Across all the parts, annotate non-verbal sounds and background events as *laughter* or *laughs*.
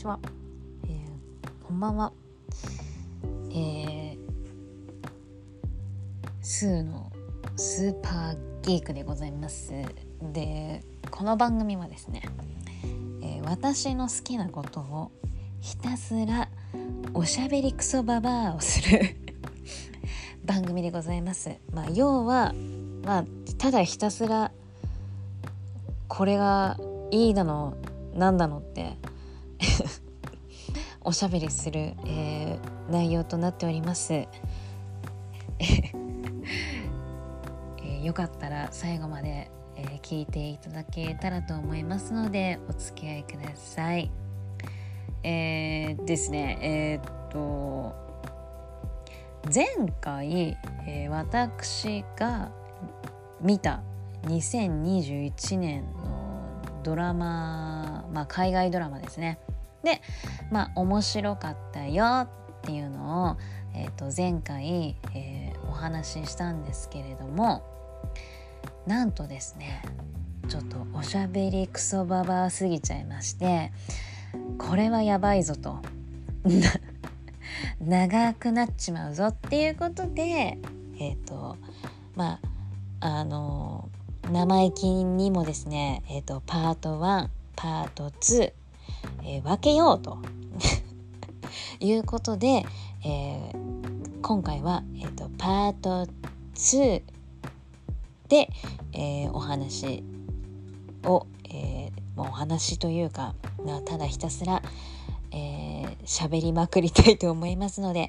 ちは、えー、こんばんは。えー、スーのスーパーギークでございます。でこの番組はですね、えー、私の好きなことをひたすらおしゃべりクソババアをする *laughs* 番組でございます。まあ要はまあただひたすらこれがいいだのなんだのっておしゃべりする、えー、内容となっております。*laughs* えー、よかったら最後まで、えー、聞いていただけたらと思いますのでお付き合いください。えー、ですねえー、っと前回、えー、私が見た2021年のドラマ、まあ、海外ドラマですねでまあ面白かったよっていうのを、えー、と前回、えー、お話ししたんですけれどもなんとですねちょっとおしゃべりクソババアすぎちゃいましてこれはやばいぞと。*laughs* 長くなっちまうぞっていうことでえっ、ー、とまああの生意気にもですね、えーと、パート1パート2、えー、分けようと *laughs* いうことで、えー、今回は、えーと、パート2で、えー、お話を、えー、お話というかただひたすら喋、えー、りまくりたいと思いますので、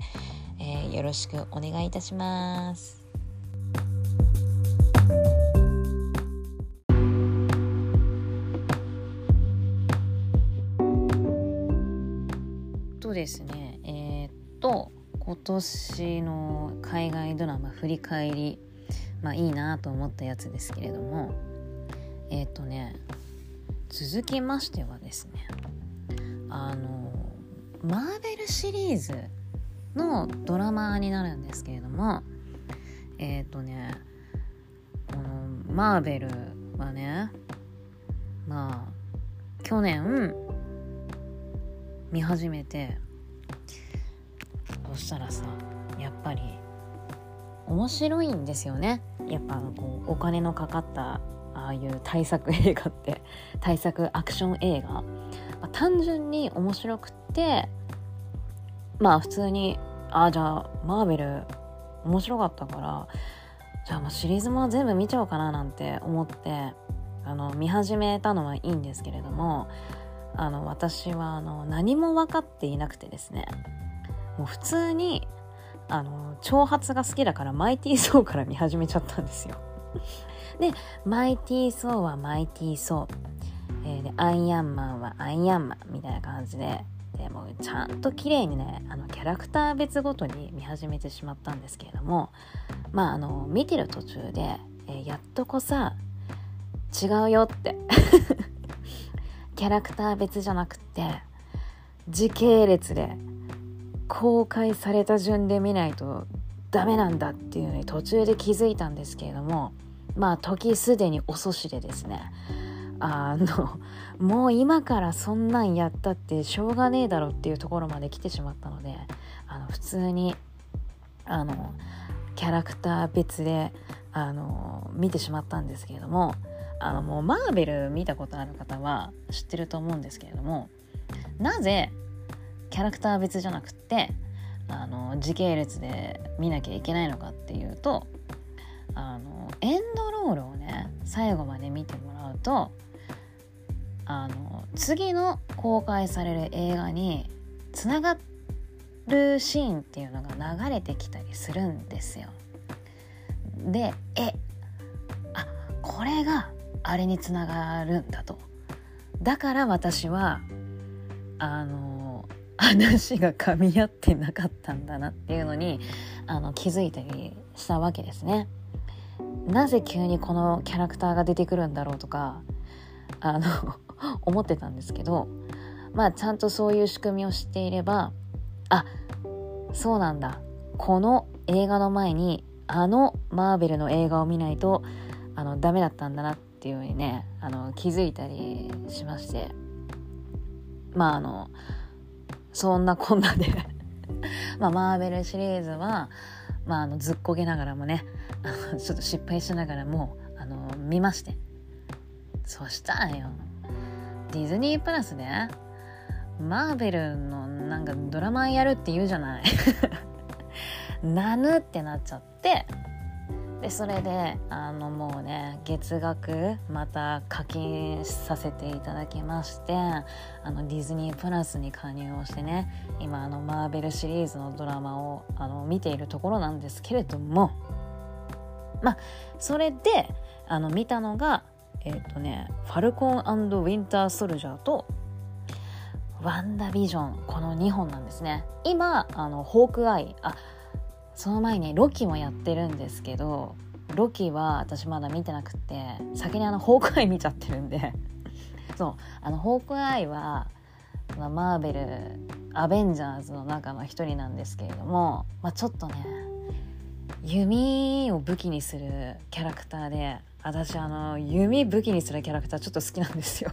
えー、よろしくお願いいたします。とですね。えー、っと今年の海外ドラマ振り返りまあいいなと思ったやつですけれどもえー、っとね続きましてはですねあのマーベルシリーズのドラマになるんですけれどもえっ、とねこのマーベルはねまあ去年見始めてそしたらさやっぱり面白いんですよね。やっぱこうお金のかかったああいう大作映画って *laughs* 大作アクション映画、まあ、単純に面白くってまあ普通にああじゃあマーベル面白かったからじゃあまあシリーズも全部見ちゃおうかななんて思ってあの見始めたのはいいんですけれどもあの私はあの何も分かっていなくてですね。もう普通にあの挑発が好きだからマイティー・ソーから見始めちゃったんですよ。でマイティー・ソーはマイティー・ソー、えー、でアイアンマンはアイアンマンみたいな感じで。でもちゃんと綺麗にねあのキャラクター別ごとに見始めてしまったんですけれども。まああの見てる途中で、えー、やっとこさ違うよって。キャラクター別じゃなくって時系列で公開された順で見ないとダメなんだっていうのに途中で気づいたんですけれどもまあ時すでに遅しでですね。あのもう今からそんなんやったってしょうがねえだろっていうところまで来てしまったのであの普通にあのキャラクター別であの見てしまったんですけれどもあのもうマーベル見たことある方は知ってると思うんですけれどもなぜキャラクター別じゃなくってあの時系列で見なきゃいけないのかっていうとあのエンドロールをね最後まで見てもらうとあの次の公開される映画につながるシーンっていうのが流れてきたりするんですよ。でえあこれがあれにつながるんだとだから私はあの *laughs* 話が噛み合ってなかったんだなっていうのにあの気づいたりしたわけですね。なぜ急にこのキャラクターが出てくるんだろうとかあの *laughs* 思ってたんですけどまあちゃんとそういう仕組みを知っていればあそうなんだこの映画の前にあのマーベルの映画を見ないとあのダメだったんだなっっていうふうにねあの気づいたりしまして。まああのそんなこんなで。*laughs* まあマーベルシリーズは、まあ、あのずっこけながらもねちょっと失敗しながらもあの見まして。そしたらよディズニープラスでマーベルのなんかドラマやるって言うじゃない。*laughs* なぬってなっちゃってでそれであのもうね月額また課金させていただきましてあのディズニープラスに加入をしてね今あのマーベルシリーズのドラマをあの見ているところなんですけれどもまあそれであの見たのがえっ、ー、とね「ファルコンウィンター・ソルジャー」と「ワンダ・ビジョン」この2本なんですね。今あのホークアイあその前にロキもやってるんですけどロキは私まだ見てなくて先にあのホークアイ見ちゃってるんで。*laughs* そうあのホークアイは、まあ、マーベルアベンジャーズの中の一人なんですけれども、まあ、ちょっとね弓を武器にするキャラクターで私あの弓武器にするキャラクターちょっと好きなんですよ。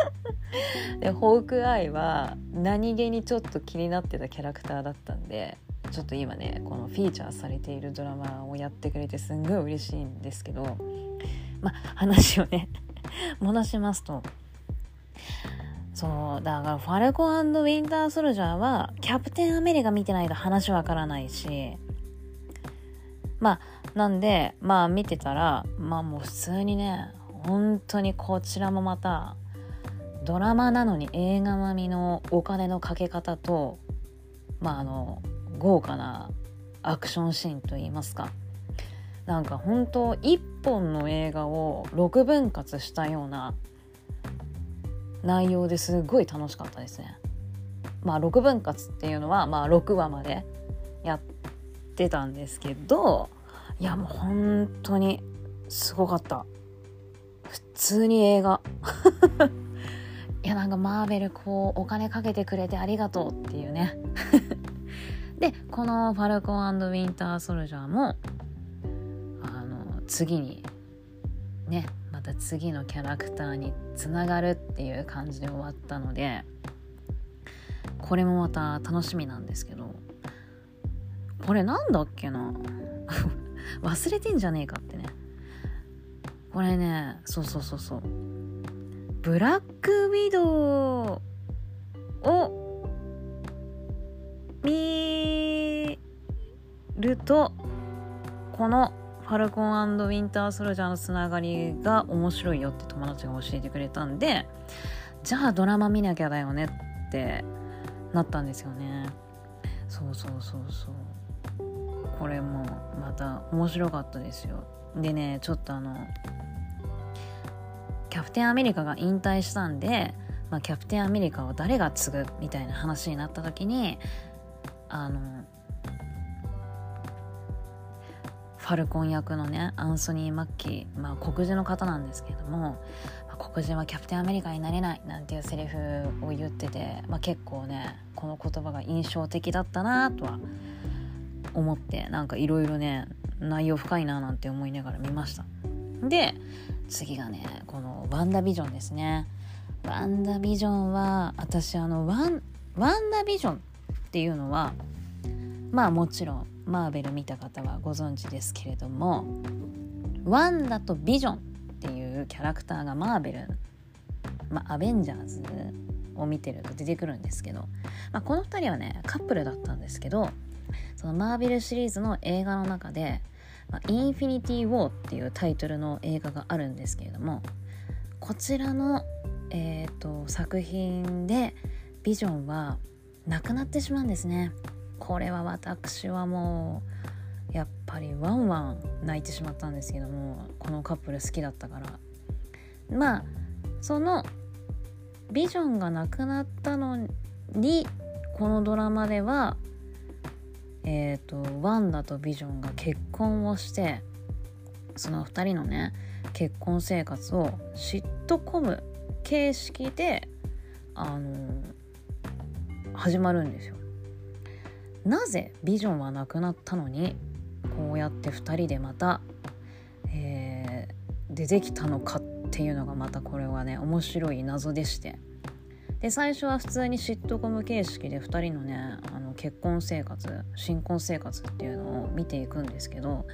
*laughs* でホークアイは何気にちょっと気になってたキャラクターだったんでちょっと今ねこのフィーチャーされているドラマをやってくれてすんごい嬉しいんですけどまあ話をね *laughs* 戻しますとそうだからファルコンウィンターソルジャーはキャプテンアメリカ見てないと話わからないしまあなんでまあ見てたらまあもう普通にね本当にこちらもまたドラマなのに映画並みのお金のかけ方とまああの豪華なアクションシーンといいますか。なんか本当一本の映画を6分割したような内容ですごい楽しかったですね。まあ6分割っていうのはまあ6話までやってたんですけどいやもう本当にすごかった。普通に映画。*laughs* いやなんかマーベルこうお金かけてくれてありがとうっていうね。*laughs* でこの「ファルコンウィンター・ソルジャーも」あの次にねまた次のキャラクターにつながるっていう感じで終わったのでこれもまた楽しみなんですけどこれなんだっけな？*laughs* 忘れてんじゃねえかってね。これねそうそうそうそう。ブラックウィドウを見るとこのファルコンウィンターソルジャーのつながりが面白いよって友達が教えてくれたんでじゃあドラマ見なきゃだよねってなったんですよね。そうそうそうそう。これもまた面白かったですよ。でねちょっとあのキャプテンアメリカが引退したんで、まあ、キャプテンアメリカを誰が継ぐみたいな話になった時にあのファルコン役のねアンソニー・マッキー、まあ、黒人の方なんですけれども、まあ、黒人はキャプテンアメリカになれないなんていうセリフを言ってて、まあ、結構ねこの言葉が印象的だったなとは思ってなんかいろいろね内容深いななんて思いながら見ました。で次がねこのワンダビジョンですね。ワンダビジョンは私あのワンワンダビジョンっていうのはまあもちろんマーベル見た方はご存知ですけれどもワンダとビジョンっていうキャラクターがマーベル、まあ、アベンジャーズを見てると出てくるんですけど、まあ、この2人はねカップルだったんですけどそのマーベルシリーズの映画の中で「まあ、インフィニティ・ウォー」っていうタイトルの映画があるんですけれどもこちらの、えーと作品でビジョンはなくなってしまうんですね。これは私はもうやっぱりワンワン泣いてしまったんですけどもこのカップル好きだったから。まあそのビジョンがなくなったのにこのドラマではえっ、ー、とワンダとビジョンが結婚をしてその2人のね結婚生活をシットコム形式であの始まるんですよ。なぜビジョンはなくなったのにこうやって2人でまた、えー、出てきたのかっていうのがまたこれはね面白い謎でしてで最初は普通にシットコム形式で2人のねあの結婚生活新婚生活っていうのを見ていくんですけど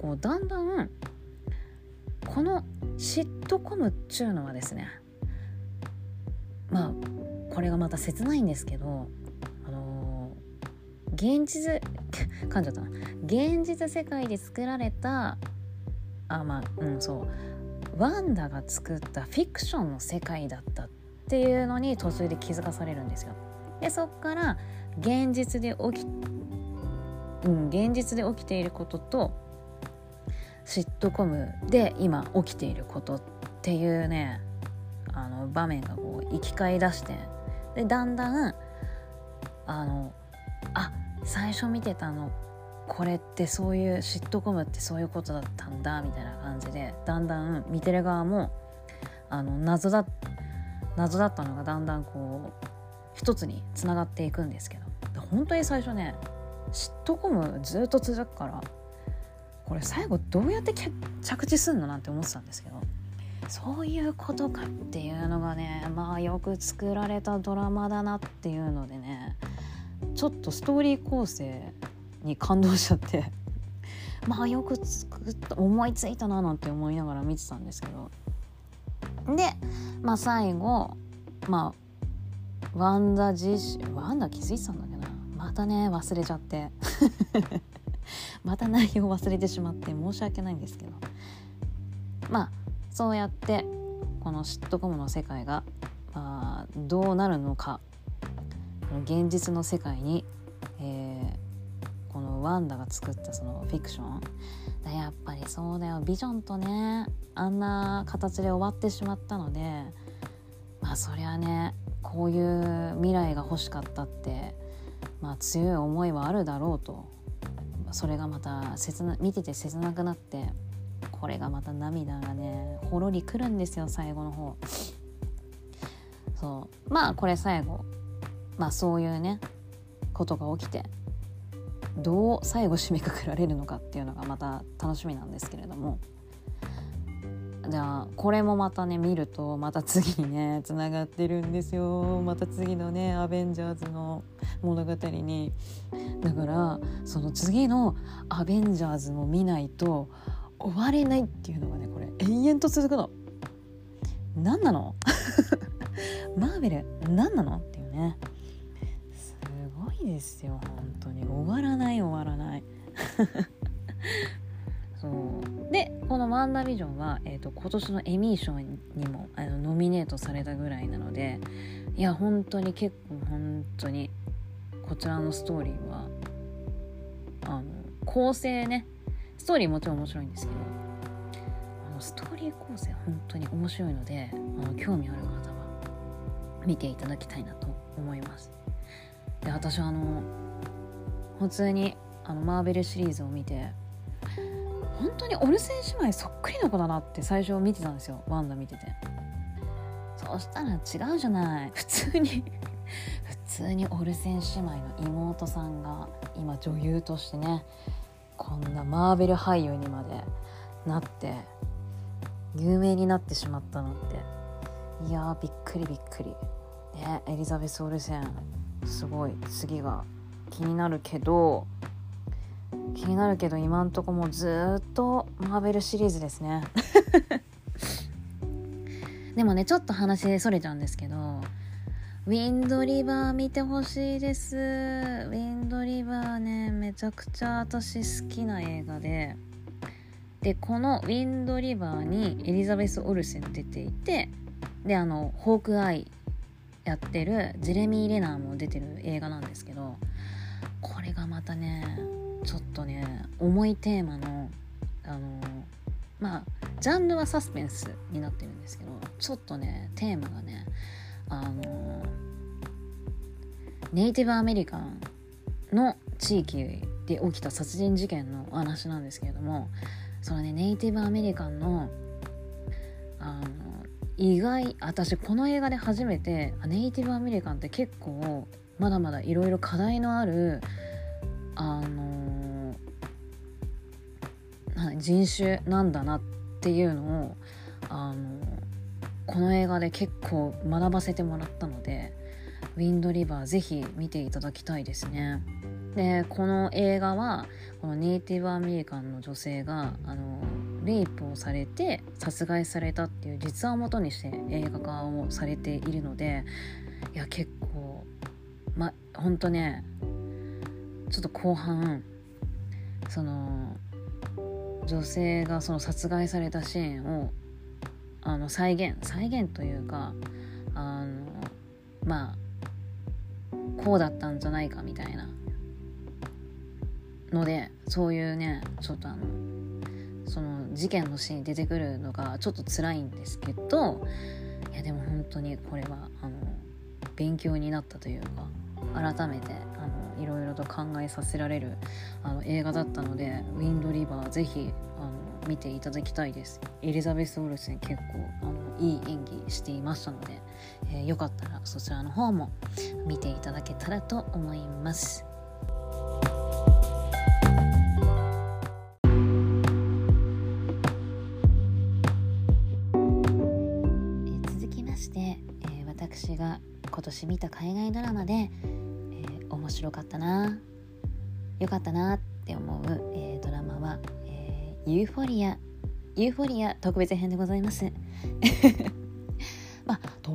こうだんだんこのシットコムっちゅうのはですねまあこれがまた切ないんですけどあのー、現実 *laughs* 噛んじゃったな現実世界で作られたあまあうんそうワンダが作ったフィクションの世界だったっていうのに途中で気づかされるんですよ。でそっから現実で起きうん現実で起きていることとシットコムで今起きていることっていうねあの場面がこう生き返りだしてでだんだんあのあ最初見てたのこれってそういうシットコムってそういうことだったんだみたいな感じでだんだん見てる側もあの謎だ謎だったのがだんだんこう一つにつながっていくんですけど。本当に最初ねシットコムずっと続くからこれ最後どうやって着地すんのなんて思ってたんですけど。そういうことかっていうのがねまあよく作られたドラマだなっていうのでねちょっとストーリー構成に感動しちゃって *laughs* まあよく作った思いついたななんて思いながら見てたんですけど。でまあ最後まあワンダ自身ワンダ気づいてたんだけどな。またね忘れちゃって。*laughs* また内容忘れてしまって申し訳ないんですけど。まあそうやってこのシットコムの世界が、まあ、どうなるのか。現実の世界に、えー、このワンダが作ったそのフィクション。やっぱりそうだよ。ビジョンとねあんな形で終わってしまったのでまあそりゃねこういう未来が欲しかったって、まあ、強い思いはあるだろうと。それがまた切な見てて切なくなってこれがまた涙がねほろりくるんですよ最後の方。そう。まあこれ最後。まあそういうねことが起きてどう最後締めくくられるのかっていうのがまた楽しみなんですけれども。じゃあこれもまたね見るとまた次にねつながってるんですよ。また次のねアベンジャーズの物語に。だからその次のアベンジャーズも見ないと終われないっていうのがねこれ延々と続くの。何なの？*laughs* マーベル何なの？っていうね。すごいですよ本当に。終わらない終わらない。*laughs* そう。でこの「ワンダービジョンは」えーと、今年のエミー賞にもあのノミネートされたぐらいなのでいや本当に結構本当にこちらのストーリーはあの構成ねストーリーもちろん面白いんですけどあのストーリー構成本当に面白いのであの興味ある方は見ていただきたいなと思います。で私あの普通にあのマーベルシリーズを見て本当にオルセン姉妹そっくりな子だなって最初見てたんですよ。ワンダ見てて。そしたら違うじゃない。普通に普通にオルセン姉妹の妹さんが今女優としてねこんなマーベル俳優にまでなって有名になってしまったなんて。いやびっくりびっくり。ねエリザベス・オルセン。すごい。次が気になるけど気になるけど今んとこもずっとマーベルシリーズですね。*laughs* でもねちょっと話それちゃうんですけどウィンドリバー見てほしいです。ウィンドリバーねめちゃくちゃ私好きな映画で。でこのウィンドリバーにエリザベス・オルセン出ていてであのホークアイやってるジェレミー・レナーも出てる映画なんですけどこれがまたねちょっとね重いテーマのあのまあジャンルはサスペンスになってるんですけどちょっとねテーマがねあのネイティブアメリカンの地域で起きた殺人事件の話なんですけれどもそのねネイティブアメリカンのあの意外私この映画で初めてネイティブアメリカンって結構まだまだいろいろ課題のあるあの人種なんだなっていうのをあのこの映画で結構学ばせてもらったのでウィンドリバーぜひ見ていただきたいですね。でこの映画はこのネイティブアメリカンの女性があのレイプをされて殺害されたっていう実話をもとにして映画化をされているのでいや結構まほんとねちょっと後半その女性がその殺害されたシーンをあの再現再現というかあのまあこうだったんじゃないかみたいな。のでそういうねちょっとあのその事件のシーン出てくるのがちょっと辛いんですけどいやでも本当にこれはあの勉強になったというか改めてあのいろいろと考えさせられるあの映画だったので「ウィンドリバー」ぜひあの見ていただきたいです。エリザベス・オルセン結構あのいい演技していましたので、えー、よかったらそちらの方も見ていただけたらと思います続きまして。私が今年見た海外ドラマで、えー、面白かったな良かったなって思う、えー、ドラマは、えー、ユーフォリアユーフォリア特別編でございます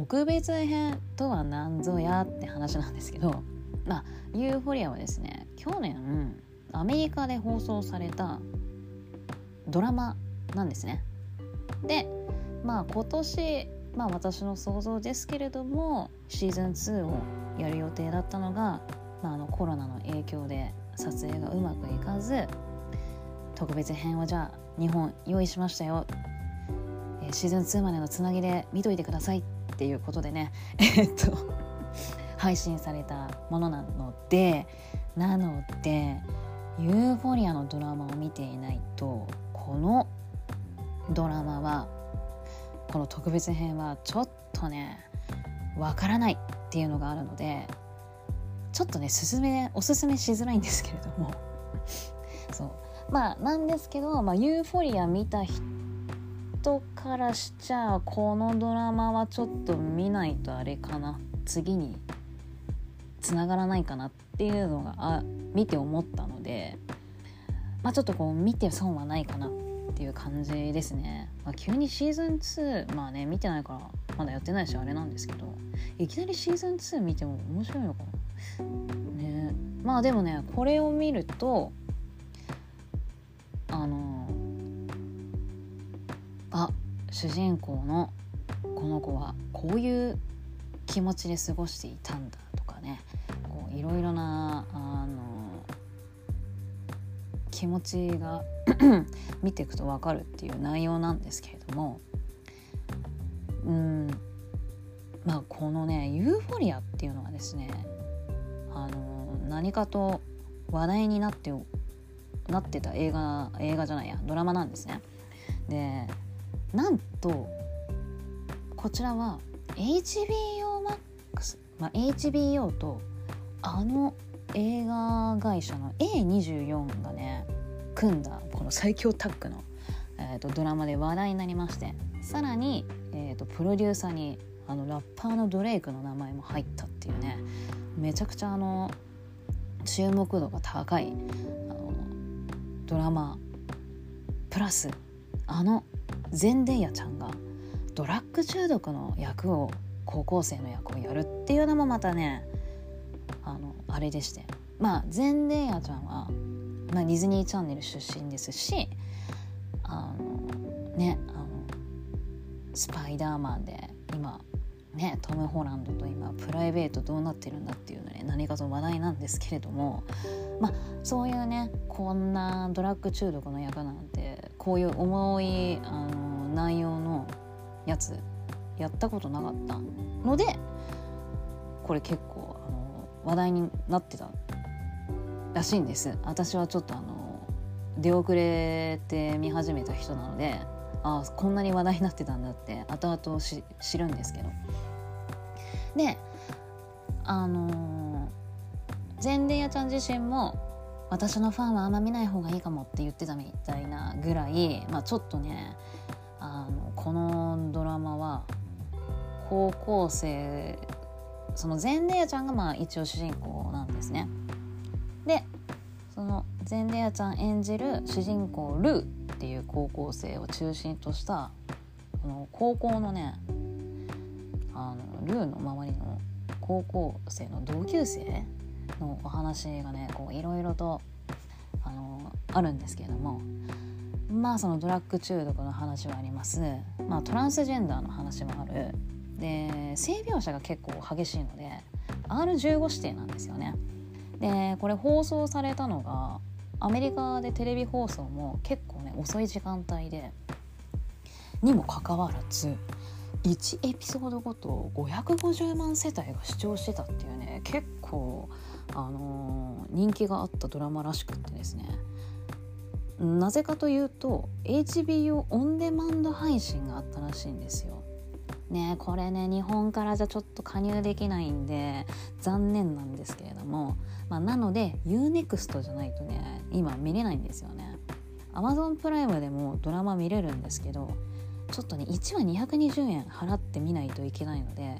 特別編とは何ぞやって話なんですけどまあユーフォリアはですね去年アメリカで放送されたドラマなんですね。でまあ今年まあ私の想像ですけれどもシーズン2をやる予定だったのが、まあ、あのコロナの影響で撮影がうまくいかず特別編をじゃあ2本用意しましたよ、え、シーズン2までのつなぎで見といてください。っていうことでね *laughs* えっと配信されたものなのでなのでユーフォリアのドラマを見ていないとこのドラマはこの特別編はちょっとねわからないっていうのがあるのでちょっとねすめおすすめしづらいんですけれども。*laughs* そう。まあなんですけど、まあ、ユーフォリア見た人人からしちゃこのドラマはちょっと見ないとあれかな。次につながらないかなっていうのがあ見て思ったのでまあちょっとこう見て損はないかなっていう感じですね、まあ、急にシーズン2まあね見てないからまだやってないしあれなんですけどいきなりシーズン2見ても面白いのかな。ね。まあでもねこれを見るとあのあ主人公のこの子はこういう気持ちで過ごしていたんだとかね。こういろいろなあの気持ちが *clears throat* 見ていくと分かるっていう内容なんですけれども。うん。まあこのねユーフォリアっていうのはですねあの何かと話題になってなってた映画映画じゃないやドラマなんですね。でなんとこちらは HBO Max、まあ、HBO とあの映画会社の A24 がね組んだこの最強タッグの、えーと、ドラマで話題になりましてさらに、えーと、プロデューサーにあのラッパーのドレイクの名前も入ったっていうねめちゃくちゃあの注目度が高いあのドラマプラスあのゼンデイヤちゃんがドラッグ中毒の役を高校生の役をやるっていうのもまたねあのあれでして。まあゼンデイヤちゃんはまあ、ディズニーチャンネル出身ですしあのねあのスパイダーマンで今ねトム・ホランドと今プライベートどうなってるんだっていうのね何かと話題なんですけれどもまあそういうねこんなドラッグ中毒の役なんこういう重いあの内容のやつやったことなかったのでこれ結構あの話題になってたらしいんです。私はちょっとあの出遅れて見始めた人なのでああこんなに話題になってたんだって後々し知るんですけど。であのゼンデヤちゃん自身も私のファンはあんま見ない方がいいかもって言ってたみたいなぐらい、まあ、ちょっとねあのこのドラマは高校生そのゼンデーちゃんがまあ一応主人公なんですね。でそのゼンデーちゃん演じる主人公ルーっていう高校生を中心としたこの高校のねあのルーの周りの高校生の同級生のお話がねいろいろとあのあるんですけれどもまあそのドラッグ中毒の話はあります、まあ、トランスジェンダーの話もあるで性描写が結構激しいので R15 指定なんですよね。でこれ放送されたのがアメリカでテレビ放送も結構ね遅い時間帯でにもかかわらず1エピソードごと550万世帯が視聴してたっていうね結構、あのー、人気があったドラマらしくってですねなぜかというと HBO オンデマンド配信があったらしいんですよ。ねこれね日本からじゃちょっと加入できないんで残念なんですけれども、まあ、なので UNEXT じゃないとね今見れないんですよね。Amazon プライムでもドラマ見れるんですけどちょっとね1話220円払ってみないといけないので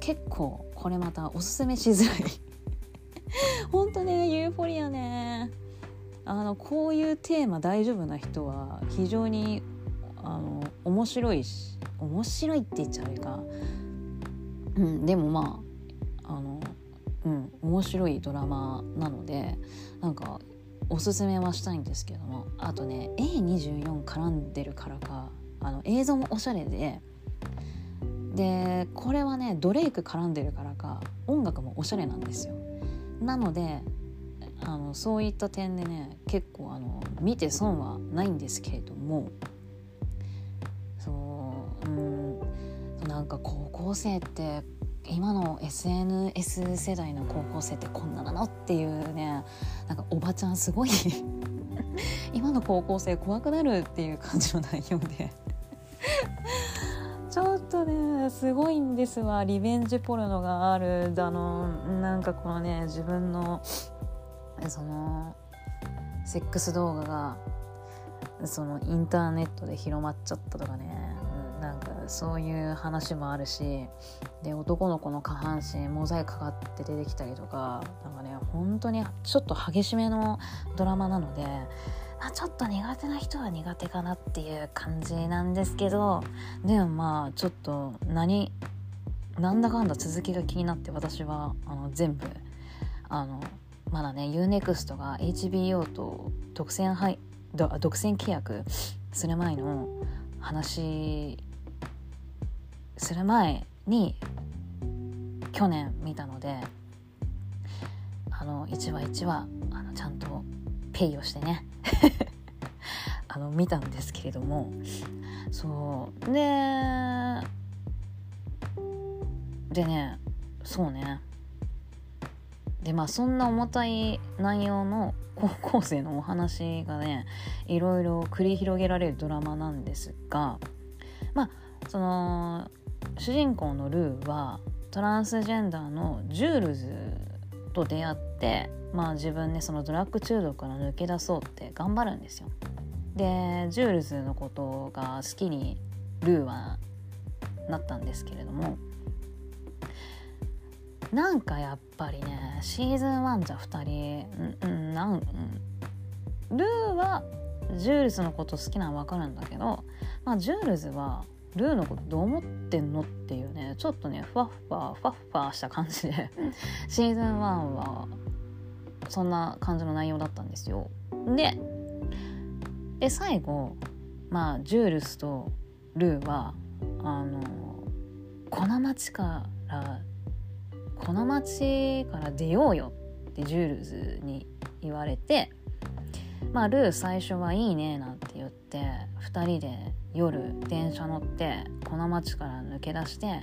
結構これまたおすすめしづらい。ほんとねユーフォリアね。あのこういうテーマ大丈夫な人は非常にあの面白いし面白いって言っちゃうか、うん、でもまああの、うん、面白いドラマなのでなんかおすすめはしたいんですけども。あとね A24 絡んでるからか。あの映像もおしゃれででこれはねドレイク絡んでるからか音楽もおしゃれなんですよ。なのであのそういった点でね結構あの見て損はないんですけれどもそううんなんか高校生って今の SNS 世代の高校生ってこんななのっていうねなんかおばちゃんすごい *laughs* 今の高校生怖くなるっていう感じの内容ですごいんですわ。リベンジポルノがあるあの。なんかこのね自分のそのセックス動画がそのインターネットで広まっちゃったとかね、うん、なんかそういう話もあるし。で男の子の下半身モザイクかかって出てきたりとか。なんかね本当にちょっと激しめのドラマなので、まあ、ちょっと苦手な人は苦手かなっていう感じなんですけどでもまあちょっと何なんだかんだ続きが気になって私はあの全部あのまだね UNEXT が HBO と独占配独占契約する前の話する前に去年見たのであの1話1話あのちゃんとペイをしてね。*laughs* あの見たんですけれども。そう。ででねそうね。でまあそんな重たい内容の高校生のお話がねいろいろ繰り広げられるドラマなんですがまあその主人公のルーはトランスジェンダーのジュールズと出会ってまあ自分ねそのドラッグ中毒から抜け出そうって頑張るんですよ。でジュールズのことが好きにルーはなったんですけれどもなんかやっぱりねシーズン1じゃ2人うん、なん、うん、ルーはジュールズのこと好きなの分かるんだけど、まあ、ジュールズはルーのことどう思ってんのっていうねちょっとねふわふわふわふわした感じでシーズン1はそんな感じの内容だったんですよ。でで最後まあジュールスとルーはあのこの町からこの町から出ようよってジュールズに言われてまあルー最初はいいねなんて言って2人で夜電車乗ってこの町から抜け出して、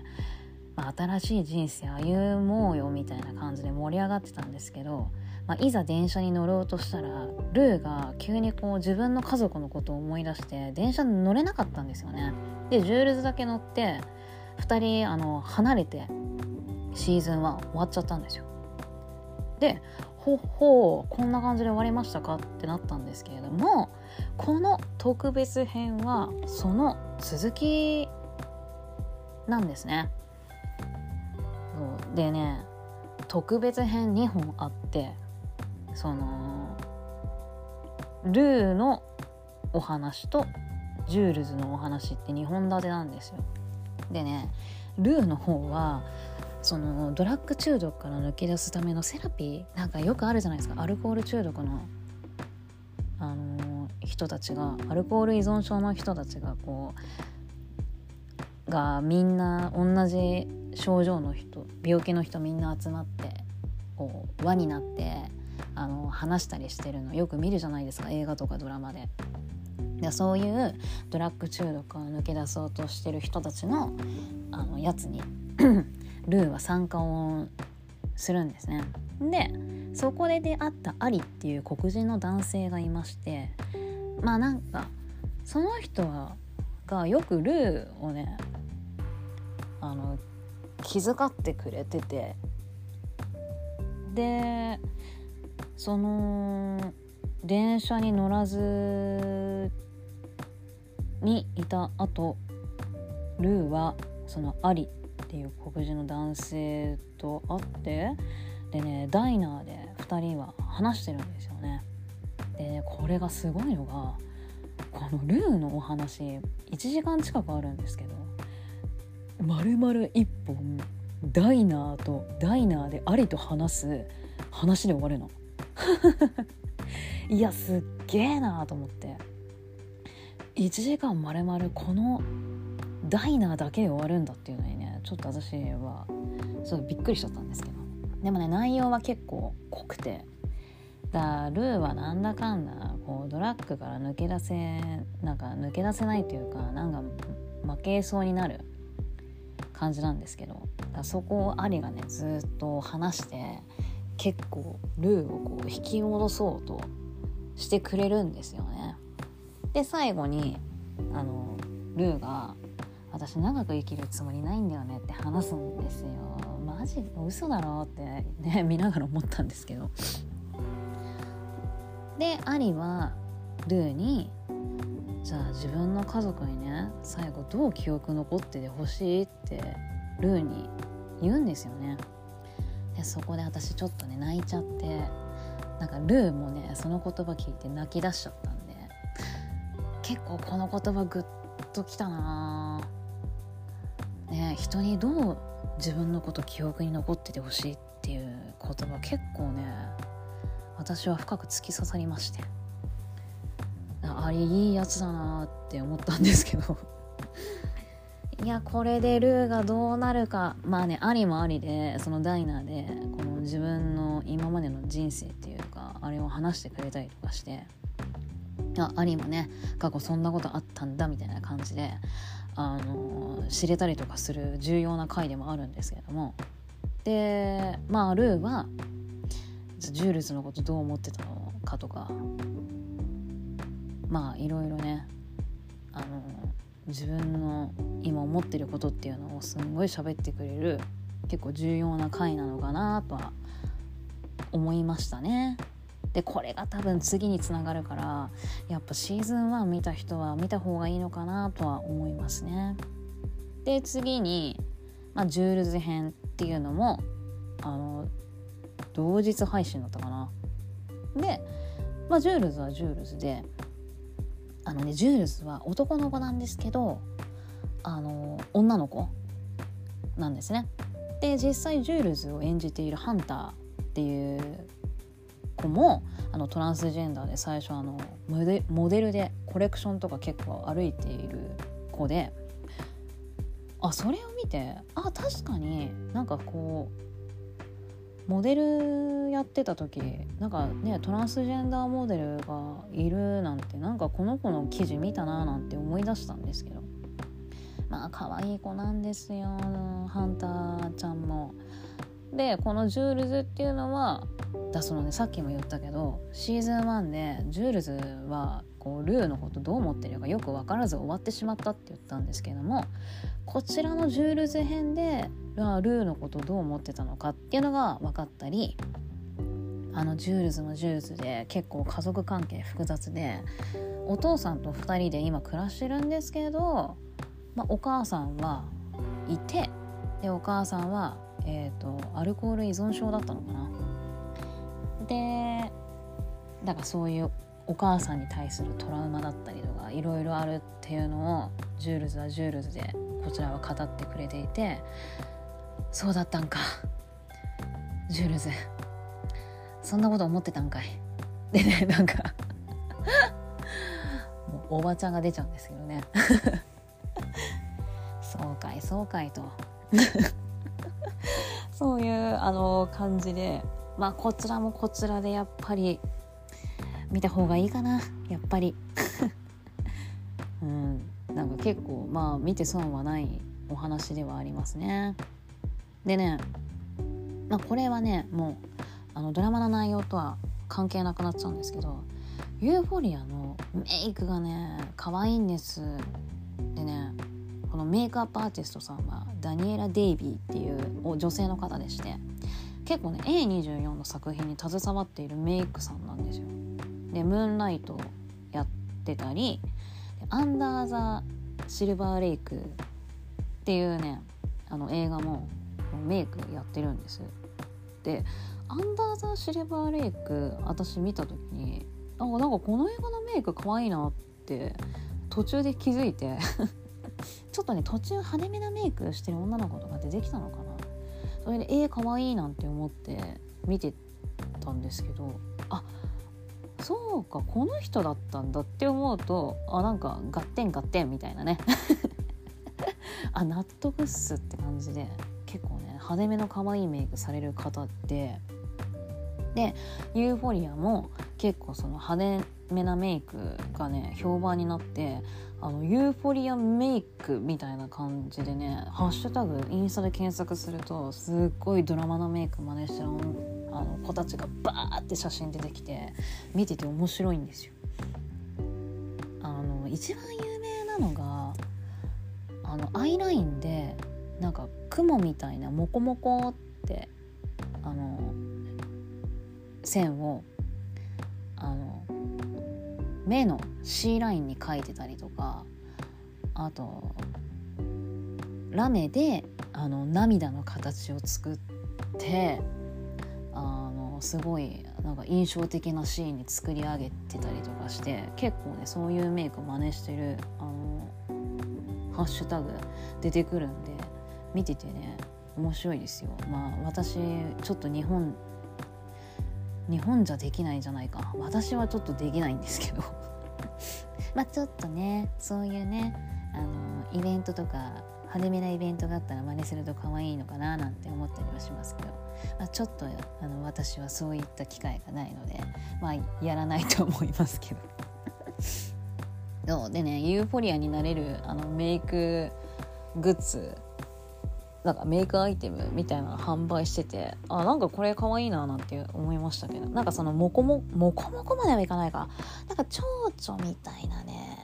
まあ、新しい人生歩もうよみたいな感じで盛り上がってたんですけど、まあ、いざ電車に乗ろうとしたらルーが急にこう自分の家族のことを思い出して電車に乗れなかったんですよね。でジュールズだけ乗って2人あの離れてシーズン1終わっちゃったんですよ。でほほうこんな感じで終わりましたかってなったんですけれどもこの特別編はその続きなんですね。そうでね特別編2本あってそのルーのお話とジュールズのお話って2本立てなんですよ。でねルーの方はそのドラッグ中毒から抜け出すためのセラピーなんかよくあるじゃないですかアルコール中毒の、あのー、人たちがアルコール依存症の人たちがこうがみんな同じ症状の人病気の人みんな集まってこう輪になってあの話したりしてるのよく見るじゃないですか映画とかドラマで。でそういうドラッグ中毒を抜け出そうとしてる人たちのあのやつに *clears throat* ルーは参加をするんですね。でそこで出会ったアリっていう黒人の男性がいましてまあなんかその人がよくルーをねあの気遣ってくれててでその電車に乗らずにいた後ルーはそのアリっていう黒人の男性と会ってでねダイナーで2人は話してるんですよね。でこれがすごいのがこのルーのお話1時間近くあるんですけど丸々1本ダイナーとダイナーでありと話す話で終わるの。*laughs* いやすっげえなーと思って。1時間まるまるこのダイナーだけで終わるんだっていうのにねちょっと私はすごいびっくりしちゃったんですけど。でもね内容は結構濃くて。だルーはなんだかんだこうドラッグから抜け出せなんか抜け出せないというかなんか負けそうになる感じなんですけどだそこをアリがねずっと話して結構ルーをこう引き戻そうとしてくれるんですよね。で最後にあのルーが「私長く生きるつもりないんだよね」って話すんですよ。マジ嘘だろってね見ながら思ったんですけど。でアリはルーに「じゃあ自分の家族にね最後どう記憶残っててほしい?」ってルーに言うんですよね。でそこで私ちょっとね泣いちゃってなんかルーもねその言葉聞いて泣き出しちゃったんで結構この言葉グッときたなね人にどう自分のこと記憶に残っててほしいっていう言葉結構ね私は深く突き刺さりましてあれいいやつだなって思ったんですけど。*laughs* いやこれでルーがどうなるか。まあねありもありでそのダイナーでこの自分の今までの人生っていうかあれを話してくれたりとかして。あアリもね過去そんなことあったんだみたいな感じであの知れたりとかする重要な回でもあるんですけども。でまあルーはジュールズのことどう思ってたのかとかまあいろいろねあの自分の今思ってることっていうのをすんごい喋ってくれる結構重要な回なのかなとは思いましたね。でこれが多分次につながるからやっぱシーズン1見た人は見た方がいいのかなとは思いますね。で次に、まあ、ジュールズ編っていうのもあの同日配信だったかな。で、まあ、ジュールズはジュールズであのねジュールズは男の子なんですけどあの女の子なんですね。で実際ジュールズを演じているハンターっていう子もあのトランスジェンダーで最初あのモデモデルでコレクションとか結構歩いている子であそれを見てあ確かになんかこうモデルやってた時なんかねトランスジェンダーモデルがいるなんてなんかこの子の記事見たななんて思い出したんですけどまあ可愛い子なんですよハンターちゃんも。でこのジュールズっていうのはだそのねさっきも言ったけどシーズン1でジュールズはこうルーのことどう思ってるかよく分からず終わってしまったって言ったんですけどもこちらのジュールズ編でルーのことどう思ってたのかっていうのが分かったりあのジュールズのジュールズで結構家族関係複雑でお父さんと2人で今暮らしてるんですけど、まあ、お母さんはいてでお母さんは、えーと、アルコール依存症だったのかな。でだからそういうお母さんに対するトラウマだったりとかいろいろあるっていうのをジュールズはジュールズでこちらは語ってくれていてそうだったんか。ジュールズ。そんなこと思ってたんかい。でねなんか。もうおばちゃんが出ちゃうんですけどね。そうかいそうかいと。そういうあの感じで。まあこちらもこちらでやっぱり見た方がいいかな。やっぱり。*laughs* うん。なんか結構まあ見て損はないお話ではありますね。でねまあこれはねもうあのドラマの内容とは関係なくなっちゃうんですけどユーフォリアのメイクがね可愛いんですでねこのメイクアップアーティストさんはダニエラ・デイビーっていう女性の方でして結構ね A24 の作品に携わっているメイクさんなんですよ。でムーンライトやってたりアンダー・ザ・シルバー・レイクっていうねあの映画もメイクやってるんです。でアンダー・ザ・シルバー・レイク私見た時になんかなんかこの映画のメイク可愛いなって途中で気づいて *laughs* ちょっとね途中派手めなメイクしてる女の子とか出てきたのかな。それでえー、可愛いなんて思って見てたんですけどあそうかこの人だったんだって思うとあなんかガッテンガッテンみたいなね。*laughs* あ納得っすって感じで。派手めの可愛いメイクされる方ってでユーフォリアも結構その派手めなメイクがね評判になってあのユーフォリアメイクみたいな感じでねハッシュタグインスタで検索するとすっごいドラマのメイク真似してるあの子たちがバーって写真出てきて見てて面白いんですよ。あの一番有名なのがあのアイラインでなんか雲みたいなモコモコってあの線をあの目の C ラインに描いてたりとかあとラメであの涙の形を作ってあのすごいなんか印象的なシーンに作り上げてたりとかして結構ねそういうメイク真似してるあのハッシュタグ出てくるんで見ててね面白いですよ。まあ私ちょっと日本日本じゃできないんじゃないか。私はちょっとできないんですけど。*laughs* まあちょっとねそういうねあのイベントとか派手めなイベントがあったら真似すると可愛いのかななんて思ったりはしますけど、まあ、ちょっとあの私はそういった機会がないのでまあやらないと思いますけど。*laughs* そう。でねユーフォリアになれるあのメイクグッズなんかメイクアイテムみたいなの販売しててあなんかこれ可愛いななんて思いましたけど。なんかそのモコモモコモコまではいかないか。なんか蝶々みたいなね。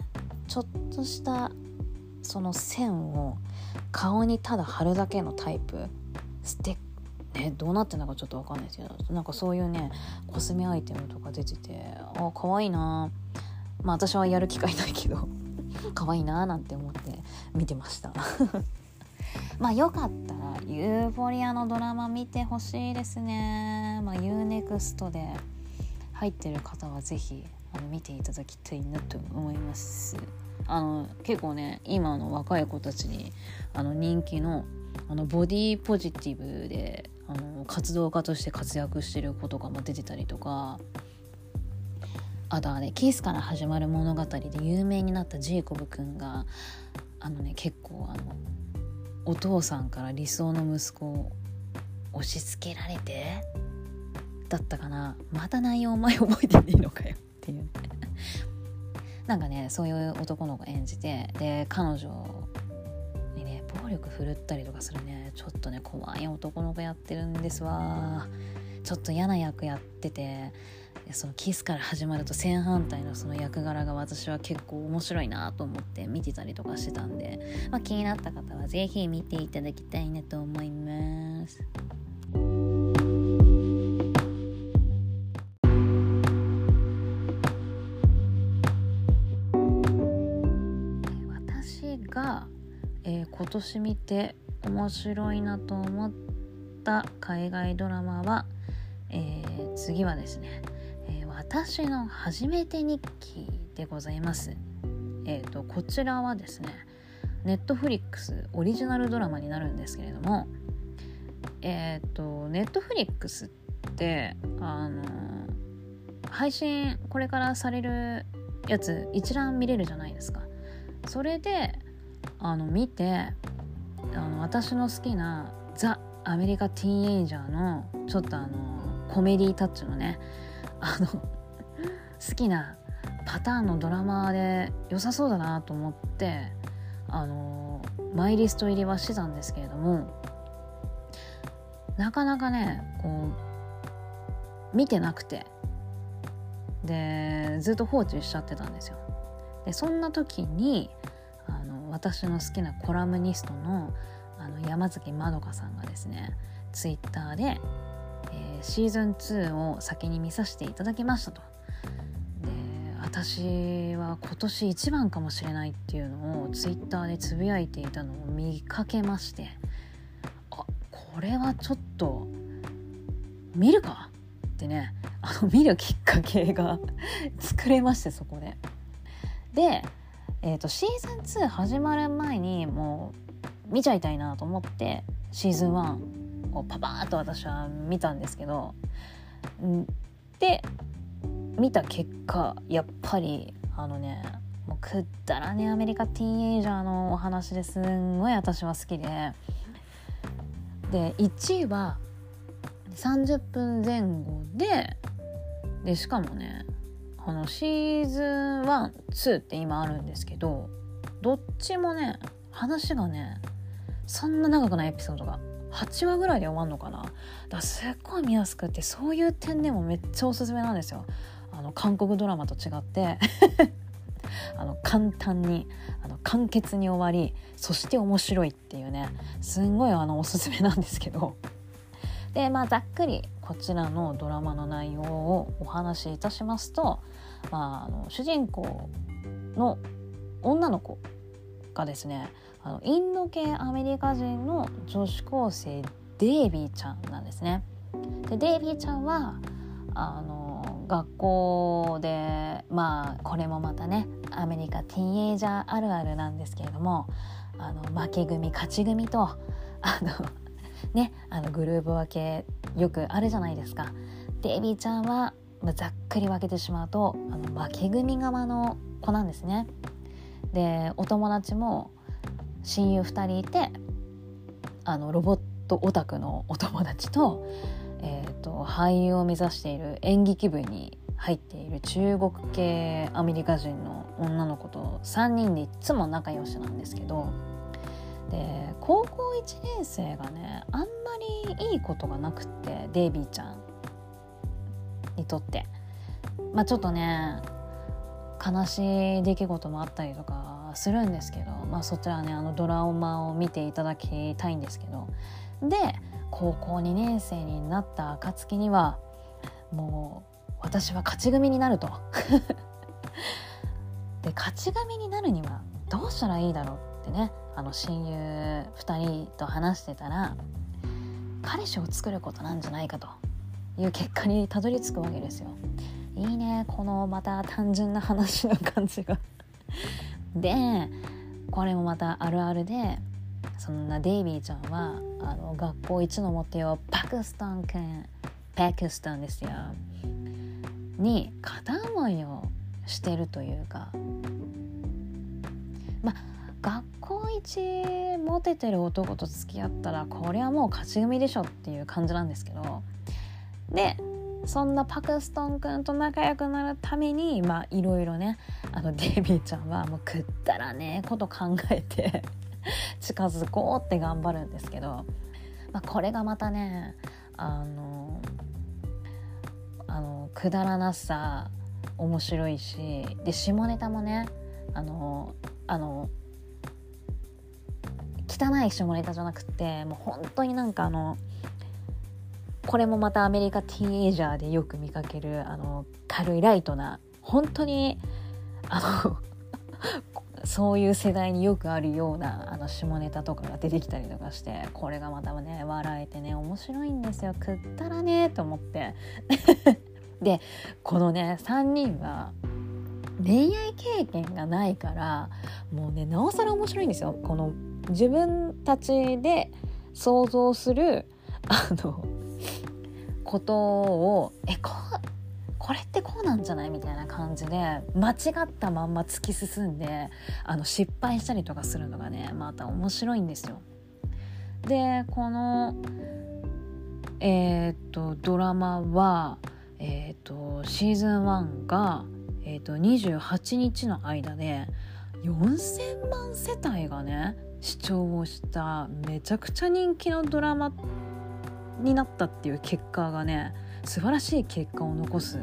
ちょっとしたその線を顔にただ貼るだけのタイプ。ステッねどうなってんのかちょっと分かんないですけど。なんかそういうねコスメアイテムとか出ててあ可愛いな。まあ私はやる機会ないけど。*laughs* 可愛いななんて思って見てました。まあよかったらユーフォリアのドラマ見てほしいですね。まあ UNEXT で入ってる方は是非あの見ていただきたいなと思います。あの結構ね今の若い子たちにあの人気のあのボディポジティブであの活動家として活躍してる子とかも出てたりとかあとはねキスから始まる物語で有名になったジェイコブくんがあのね結構あのお父さんから理想の息子を押し付けられてだったかな。また内容お前覚えてねえのかよっていう。*laughs* なんかねそういう男の子演じてで彼女にね暴力振るったりとかするね。ちょっとね怖い男の子やってるんですわ。ちょっと嫌な役やっててそのキスから始まると正反対のその役柄が私は結構面白いなと思って見てたりとかしてたんで、まあ、気になった方は是非見ていただきたいなと思います。私が、えー、今年見て面白いなと思った海外ドラマは、えー、次はですね、私の初めて日記でございます。えーと、こちらはですねネットフリックスオリジナルドラマになるんですけれどもえっ、ー、とネットフリックスってあの配信これからされるやつ一覧見れるじゃないですかそれであの見てあの私の好きなザ・アメリカ・ティーンエイジャーのちょっとあのコメディタッチのねあの好きなパターンのドラマで良さそうだなと思ってあのマイリスト入りはしてたんですけれどもなかなかねこう見てなくてでずっと放置しちゃってたんですよ。でそんな時にあの私の好きなコラムニストのあの山崎まどかさんがですねツイッターで、えー、シーズン2を先に見させていただきましたと。私は今年一番かもしれないっていうのをツイッターでつぶやいていたのを見かけましてあこれはちょっと見るか？ってねあの見るきっかけが *laughs* 作れましてそこで。で、えーと、シーズン2始まる前にもう見ちゃいたいなと思ってシーズン1をパパーッと私は見たんですけどで見た結果やっぱりあのねもうくったらねアメリカティーンエイジャーのお話ですんごい私は好きで。で1位は30分前後ででしかもねあのシーズン12って今あるんですけどどっちもね話がねそんな長くないエピソードが8話ぐらいで終わんのかな？だからすっごい見やすくてそういう点でもめっちゃおすすめなんですよ。あの韓国ドラマと違って。*laughs* あの簡単にあの簡潔に終わりそして面白いっていうねすんごいあのおすすめなんですけど。でまあざっくりこちらのドラマの内容をお話しいたしますと、まあ、あの主人公の女の子がですねあのインド系アメリカ人の女子高生デイビーちゃんなんですね。でデイビーちゃんはあの学校でまあこれもまたねアメリカティーンエイジャーあるあるなんですけれどもあの負け組勝ち組とあのねあのグループ分けよくあるじゃないですか。デイビーちゃんはざっくり分けてしまうとあの負け組側の子なんですね。でお友達も親友2人いてあのロボットオタクのお友達と,、えーと、俳優を目指している演劇部に入っている中国系アメリカ人の女の子と3人でいつも仲良しなんですけどで高校1年生がねあんまりいいことがなくってデイビーちゃんにとって。まあちょっとね悲しい出来事もあったりとかするんですけど、まあ、そちらねあのドラマを見ていただきたいんですけどで高校2年生になった暁にはもう私は勝ち組になると。*laughs* で勝ち組になるにはどうしたらいいだろうってねあの親友2人と話してたら彼氏を作ることなんじゃないかと。いう結果にたどり着くわけですよ。いいねこのまた単純な話の感じが。でこれもまたあるあるでそんなデイビーちゃんはあの学校一のモテよパクスタン君パキスタンですよ。に片思いをしてるというか。まあ学校一モテてる男と付き合ったらこれはもう勝ち組でしょっていう感じなんですけど。でそんなパクストン君と仲良くなるためにまあいろいろねあのデイビーちゃんはもうくったらねこと考えて *laughs* 近づこうって頑張るんですけど、まあ、これがまたねあのあのくだらなさ面白いしで下ネタもねあのあの汚い下ネタじゃなくてもう本当になんかあのこれもまたアメリカティーンエイジャーでよく見かけるあの軽いライトな本当にあの *laughs* そういう世代によくあるようなあの下ネタとかが出てきたりとかしてこれがまたね笑えてね面白いんですよ。食ったらねと思って。*laughs* でこのね3人は恋愛経験がないからもうねなおさら面白いんですよ。この自分たちで想像するあのことをえここれってこうなんじゃない？みたいな感じで間違ったまんま突き進んであの失敗したりとかするのがねまた面白いんですよ。でこのえー、っとドラマは、えー、っとシーズン1が、えー、っと28日の間で4,000万世帯がね視聴をしためちゃくちゃ人気のドラマになったっていう結果がね素晴らしい結果を残す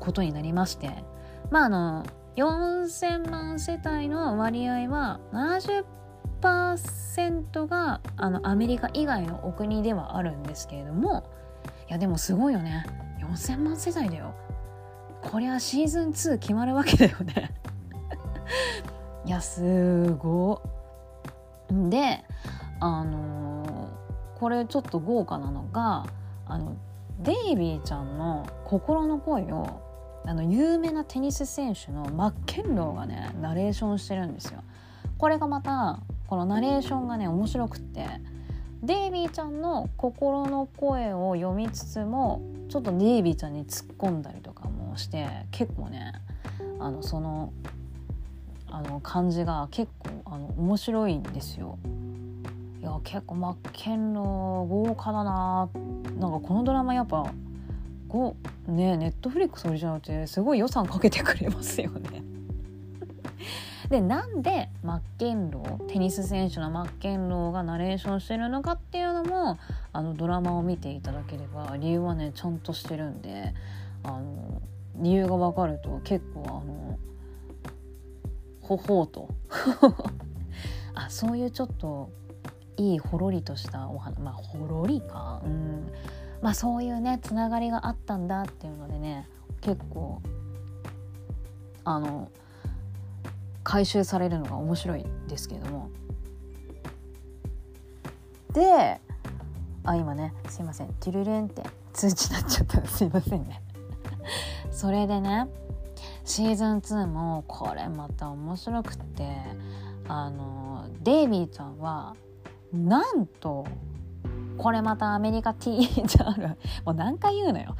ことになりまして。まああの4,000万世帯の割合は70%があのアメリカ以外のお国ではあるんですけれども。いやでもすごいよね。4,000万世帯だよ。こりゃシーズン2決まるわけだよね。*laughs* いやすごであのー、これちょっと豪華なのがあのデイビーちゃんの心の声をあの有名なテニス選手のマッケンローがねナレーションしてるんですよ。これがまたこのナレーションがね面白くってデイビーちゃんの心の声を読みつつもちょっとデイビーちゃんに突っ込んだりとかもして結構ねあのそのあの感じが結構あの面白いんですよ。いや結構マッケンロー豪華だななんかこのドラマやっぱこうねネットフリックスオリジナルってすごい予算かけてくれますよね。*laughs* でなんでマッケンローテニス選手のマッケンローがナレーションしてるのかっていうのもあのドラマを見ていただければ理由はねちゃんとしてるんであの理由が分かると結構あのほほうと *laughs* あそういうちょっといいほろりとしたお花まあほろりか。うん。まあそういうねつながりがあったんだっていうのでね結構あの回収されるのが面白いですけれども。であ今ねすいません。ティルレンって通知になっちゃった。すいませんね。*laughs* それでねシーズン2もこれまた面白くってあのデイビーちゃんはなんとこれまたアメリカ THR *laughs* もう何回言うのよ。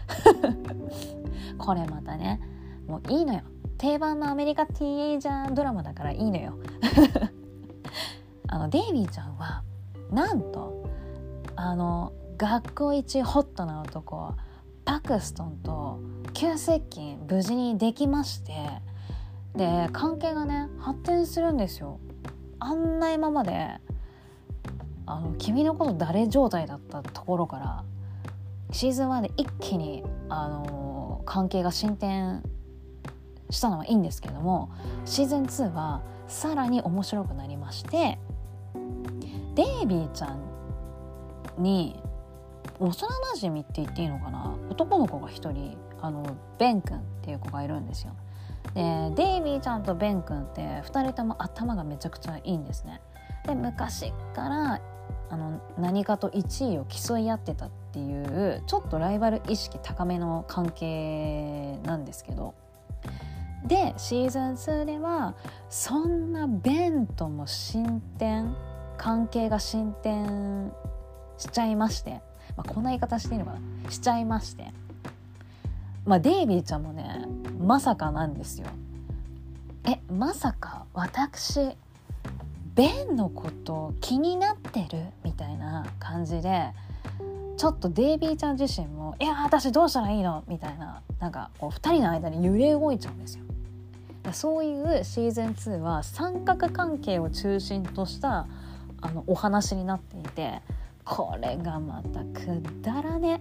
*laughs* これまたねもういいのよ。定番のアメリカ THR ドラマだからいいのよ。*laughs* あのデイビーちゃんはなんとあの学校一ホットな男パクストンと急接近無事にできましてで関係がね発展するんですよ。あんな今まであの君のこと誰状態だったところからシーズン1で一気に、あの関係が進展したのはいいんですけどもシーズン2はさらに面白くなりましてデイビーちゃんに幼なじみって言っていいのかな男の子が一人あのベン君っていう子がいるんですよ。でデイビーちゃんとベン君って2人とも頭がめちゃくちゃいいんですね。で昔からあの何かと1位を競い合ってたっていうちょっとライバル意識高めの関係なんですけど。でシーズン2ではそんなベンとも進展関係が進展しちゃいまして、まあ、こんな言い方していいのかな？しちゃいまして。まあデイビーちゃんもねまさかなんですよ。えまさか私ベンのこと気になってるみたいな感じでちょっとデイビーちゃん自身も「いや私どうしたらいいの?」みたいななんかこう2人の間に揺れ動いちゃうんですよ。そういうシーズン2は三角関係を中心としたあのお話になっていてこれがまたくだらね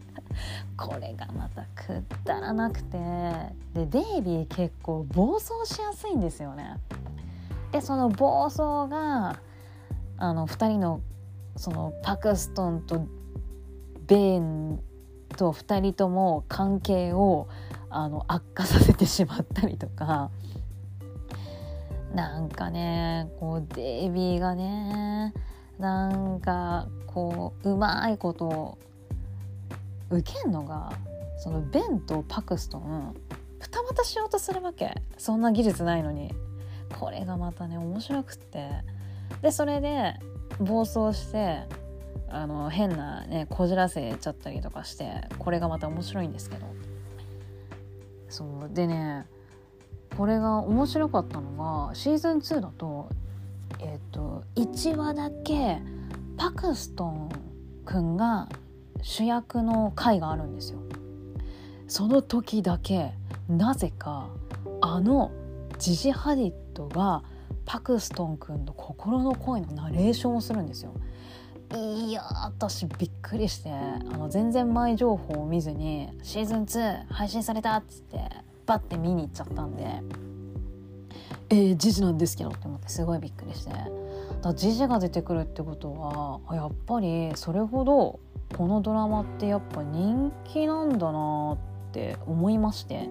*laughs* これがまたくだらなくてでデイビー結構暴走しやすいんですよね。でその暴走があの2人のそのパクストンとベーンと2人とも関係をあの悪化させてしまったりとか。なんかねこうデイビーがねなんかこううまいことを受けんのがそのベンとパクストン二股しようとするわけ。そんな技術ないのに。これがまたね面白くって。でそれで暴走してあの変なねこじらせちゃったりとかしてこれがまた面白いんですけど。そう。でねこれが面白かったのがシーズン2だとえっ、ー、と1話だけパクストンくんが主役の回があるんですよ。その時だけなぜかあのジジ・ハディットがパクストンくんの心の声のナレーションをするんですよ。いや私びっくりしてあの全然前情報を見ずにシーズン2配信されたっつってバッて見に行っちゃったんで。えー、ジジなんですけどって思ってすごいびっくりして。だジジが出てくるってことはやっぱりそれほどこのドラマってやっぱ人気なんだなって思いまして。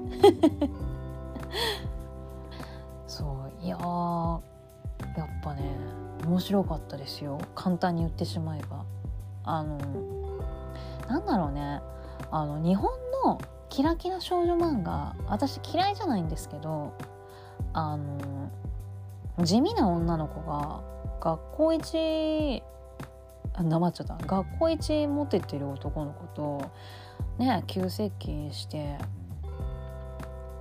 いややっぱね面白かったですよ。簡単に言ってしまえば。あのなんだろうね。あの日本のキラキラ少女漫画私嫌いじゃないんですけどあの地味な女の子が学校一なまっちゃった。学校一モテてる男の子とね急接近して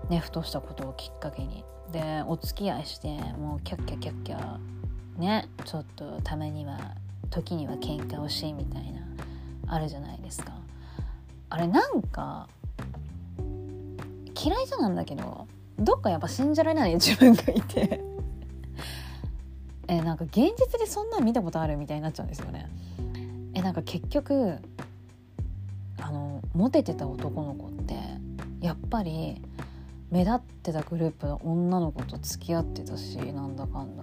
ねふとしたことをきっかけにでお付き合いしてもうキャッキャキャッキャねちょっとたまには時には喧嘩をしみたいなあるじゃないですか。あれなんか嫌いじゃなんだけどどっかやっぱ信じられない *laughs* 自分がいて。えなんか現実でそんなん見たことあるみたいになっちゃうんですよね。えなんか結局あのモテてた男の子ってやっぱり目立ってたグループの女の子と付き合ってたしなんだかんだ。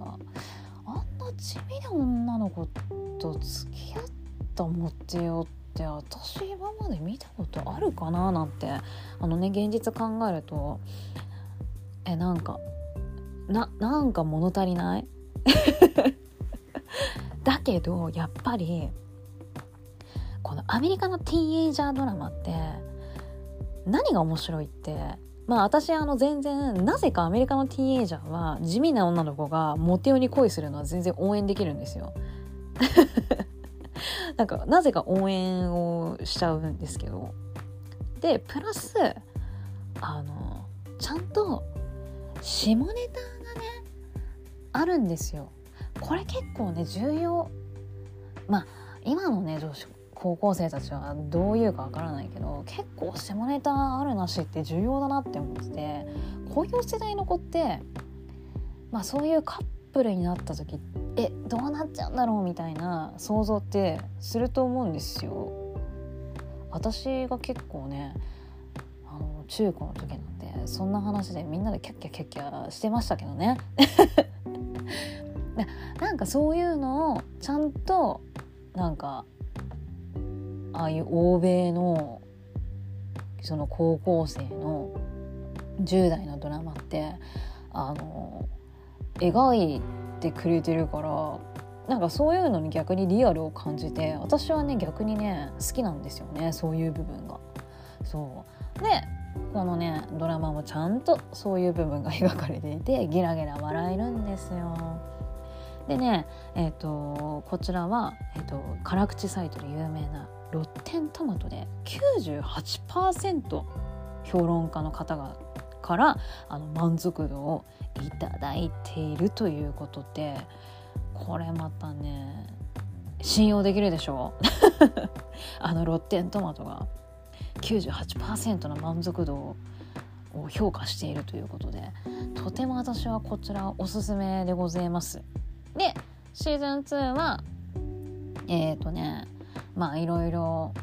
あんな地味な女の子と付き合ったモテよって私今まで見たことあるかななんてあのね現実考えるとえなんかななんか物足りない？*laughs* だけどやっぱりこのアメリカのティーンエイジャードラマって何が面白いってまあ私あの全然なぜかアメリカのティーンエイジャーは地味な女の子がモテよに恋するのは全然応援できるんですよ。*laughs* なんかなぜか応援をしちゃうんですけどでプラスあのちゃんと下ネタがねあるんですよ。これ結構ね重要まあ今のね女子高校生たちはどういうかわからないけど結構下ネタあるなしって重要だなって思っててこういう世代の子ってまあそういうカップルになった時えどうなっちゃうんだろうみたいな想像ってすると思うんですよ。私が結構ねあの中高の時なんてそんな話でみんなでキャッキャキャッキャしてましたけどね。*laughs* なんかそういうのをちゃんとなんかああいう欧米のその高校生の10代のドラマってあの描いてくれてるからなんかそういうのに逆にリアルを感じて私はね逆にね好きなんですよねそういう部分が。そうでこのねドラマもちゃんとそういう部分が描かれていてゲラゲラ笑えるんですよ。でねえっ、ー、とこちらは、えーと辛口サイトで有名なロッテントマトで98%評論家の方がからあの満足度をいただいているということでこれまたね信用できるでしょう *laughs* あのロッテントマトが98%の満足度を評価しているということでとても私はこちらおすすめでございます。でシーズン2はえっ、ー、とねまあいろいろ、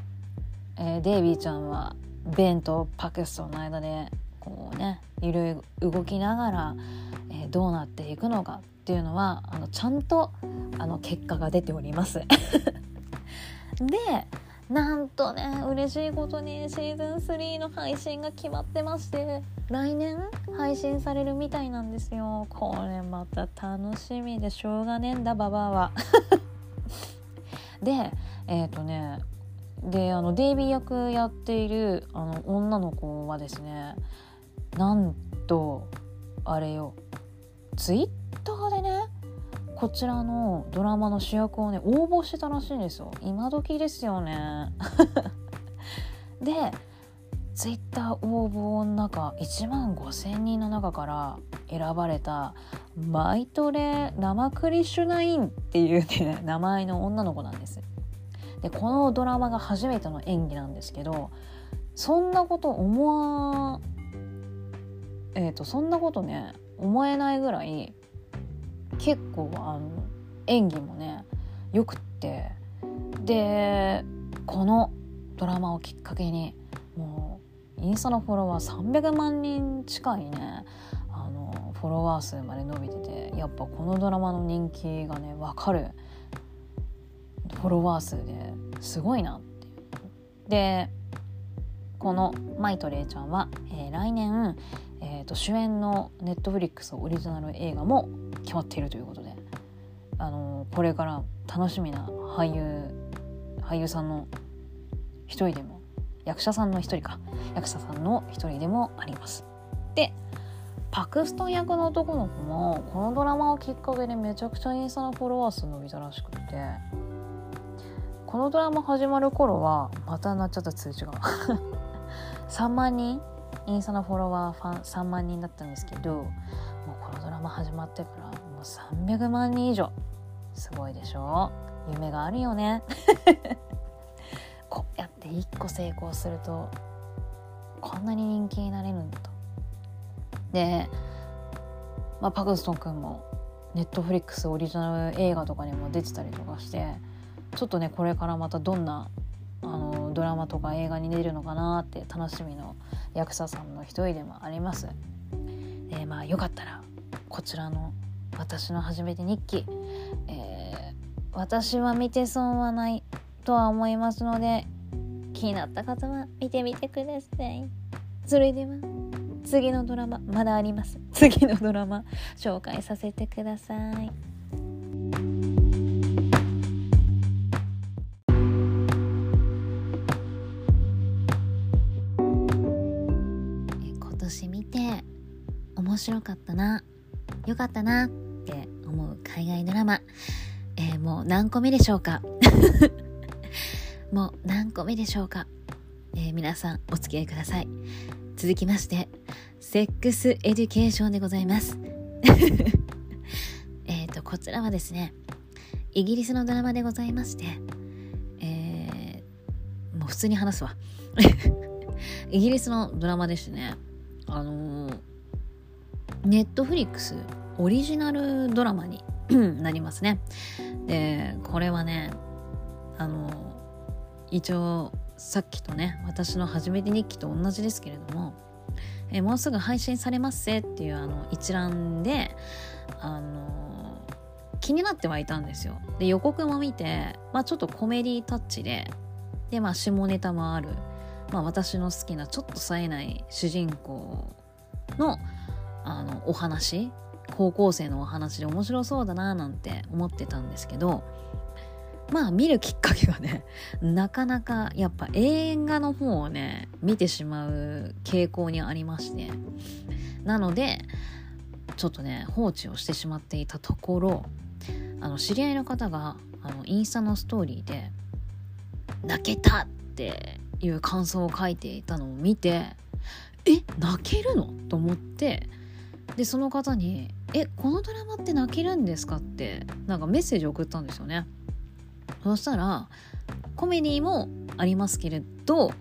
えー、デイビーちゃんはベンとパクストンの間でこうねいろいろ動きながら、えー、どうなっていくのかっていうのはあのちゃんとあの結果が出ております。*laughs* でなんとね嬉しいことにシーズン3の配信が決まってまして来年配信されるみたいなんですよこれまた楽しみでしょうがねえんだババアは *laughs* でえっ、ー、とねであのデイビー役やっているあの女の子はですねなんとあれよツイッターでねこちらのドラマの主役をね応募してたらしいんですよ。今時ですよね。*laughs* でツイッター応募の中1万5,000人の中から選ばれたマイトレ生クリシュナインっていうね名前の女の子なんです。でこのドラマが初めての演技なんですけどそんなこと思わえっ、ー、とそんなことね思えないぐらい結構あの演技もねよくってでこのドラマをきっかけにもうインスタのフォロワー300万人近いねあのフォロワー数まで伸びててやっぱこのドラマの人気がね分かる。フォロワー数ですごいなっていう。でこのマイとレイちゃんは、えー、来年、えーと、主演のネットフリックスオリジナル映画も決まっているということで、あのー、これから楽しみな俳優俳優さんの一人でも役者さんの一人か役者さんの一人でもあります。でパクストン役の男の子もこのドラマをきっかけでめちゃくちゃインスタのフォロワー数伸びたらしくてこのドラマ始まる頃はまたなっちゃった通知が。3万人インスタのフォロワーファン3万人だったんですけどもうこのドラマ始まってからもう300万人以上。すごいでしょ？夢があるよね。*laughs* こうやって1個成功するとこんなに人気になれるんだと。で、まあ、パクストン君もネットフリックスオリジナル映画とかにも出てたりとかしてちょっとねこれからまたどんなあのドラマとか映画に出るのかなって楽しみの役者さんの一人でもあります。でまあよかったらこちらの「私の初めて日記」えー、私は見て損はないとは思いますので気になった方は見てみてください。それでは次のドラマまだあります次のドラマ紹介させてください。面白かったな。よかったな。って思う海外ドラマ、えー、もう何個目でしょうか？*laughs* もう何個目でしょうか、えー、皆さんお付き合いください。続きましてセックスエデュケーションでございます。*laughs* えっとこちらはですねイギリスのドラマでございましてえー、もう普通に話すわ。*laughs* イギリスのドラマでしてね。あのーネットフリックスオリジナルドラマに *clears throat* なりますね。で、これはね、あの、一応さっきとね、私の初めて日記と同じですけれども、えもうすぐ配信されますせっていうあの一覧で、あの、気になってはいたんですよ。で、予告も見て、まあちょっとコメディタッチで、で、まあ下ネタもある、まあ私の好きなちょっと冴えない主人公のあのお話高校生のお話で面白そうだななんて思ってたんですけどまあ見るきっかけがね *laughs* なかなかやっぱ映画の方をね見てしまう傾向にありましてなのでちょっとね放置をしてしまっていたところあの知り合いの方があのインスタのストーリーで「泣けた!」っていう感想を書いていたのを見てえ泣けるの？と思ってでその方に「えこのドラマって泣けるんですか?」ってなんかメッセージ送ったんですよね。そしたらコメディもありますけれど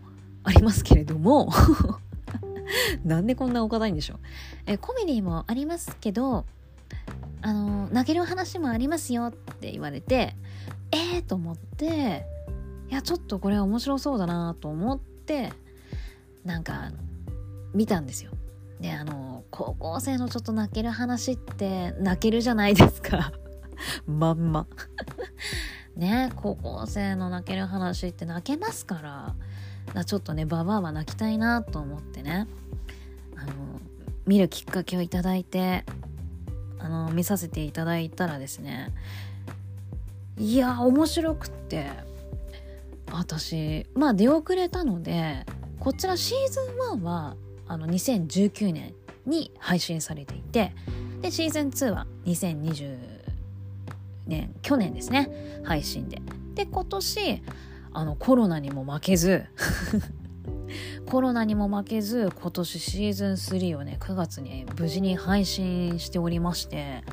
ありますけれども *laughs* なんでこんなお堅いんでしょうえコメディもありますけどあの泣ける話もありますよって言われてえー？と思っていやちょっとこれ面白そうだなと思ってなんか見たんですよ。であの高校生のちょっと泣ける話って泣けるじゃないですか。*laughs* まんま。*laughs* ね高校生の泣ける話って泣けますから。ちょっとねババアは泣きたいなと思ってね。あの見るきっかけをいただいてあの見させていただいたらですね。いや面白くって。私まあ出遅れたのでこちらシーズン1はあの2019年に配信されていてでシーズン2は2020年去年ですね配信で。で今年あのコロナにも負けず *laughs* コロナにも負けず今年シーズン3をね9月に無事に配信しておりまして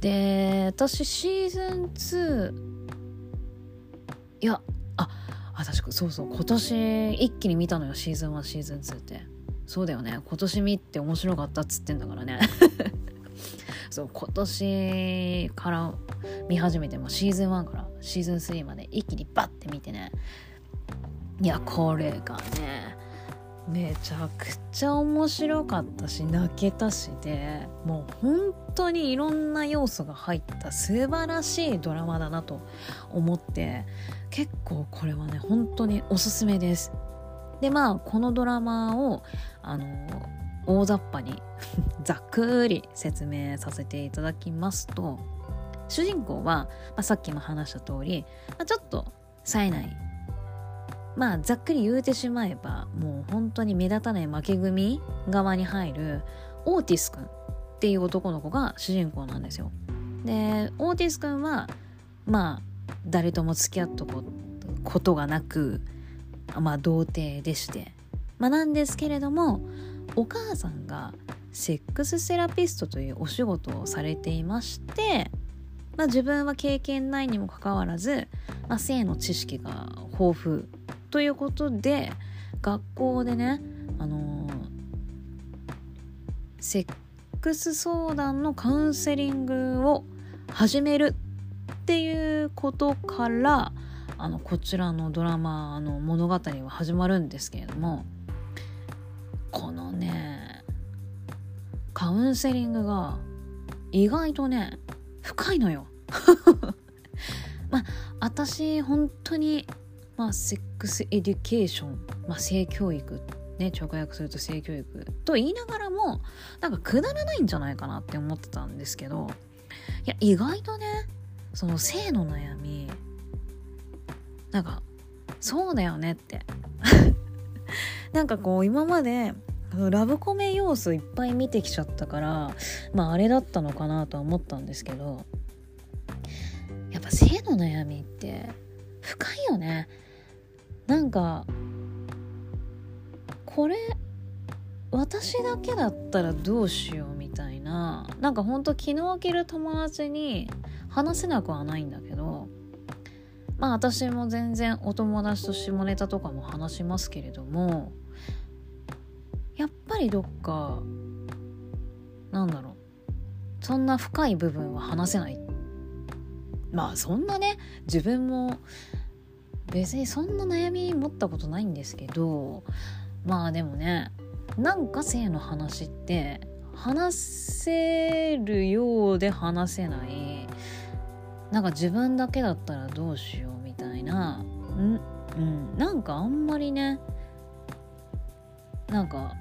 で私シーズン2いやあ私そうそう今年一気に見たのよシーズン1シーズン2って。そうだよね。今年見って面白かったっつってんだからね。*laughs* そう今年から見始めてもシーズン1からシーズン3まで一気にバッて見てね。いやこれがねめちゃくちゃ面白かったし泣けたしでもう本当にいろんな要素が入った素晴らしいドラマだなと思って結構これはね本当におすすめです。でまあこのドラマをあの大雑把に *laughs* ざっくり説明させていただきますと主人公は、まあ、さっきも話した通り、まあ、ちょっと冴えないまあざっくり言うてしまえばもう本当に目立たない負け組側に入るオーティス君っていう男の子が主人公なんですよ。でオーティス君はまあ誰とも付き合ったことがなくまあ童貞でして。まあなんですけれどもお母さんがセックスセラピストというお仕事をされていましてまあ、自分は経験ないにもかかわらず、まあ、性の知識が豊富ということで学校でね、あのー、セックス相談のカウンセリングを始めるっていうことからあのこちらのドラマの物語は始まるんですけれどもこのねカウンセリングが意外とね深いのよ。*laughs* まあ私本当にまあ、セックスエデュケーション、まあ、性教育ね直訳すると性教育と言いながらもなんかくだらないんじゃないかなって思ってたんですけどいや意外とねその性の悩みなんかそうだよねって。*laughs* なんかこう今までラブコメ要素いっぱい見てきちゃったからまああれだったのかなとは思ったんですけどやっぱ性の悩みって深いよね。なんかこれ私だけだったらどうしようみたいな。なんかほんと気の置ける友達に話せなくはないんだけどまあ私も全然お友達と下ネタとかも話しますけれどもやっぱりどっかなんだろうそんな深い部分は話せない。まあそんなね自分も別にそんな悩み持ったことないんですけどまあでもねなんか性の話って話せるようで話せない。なんか自分だけだったらどうしようみたいな。ん？うん。なんかあんまりねなんか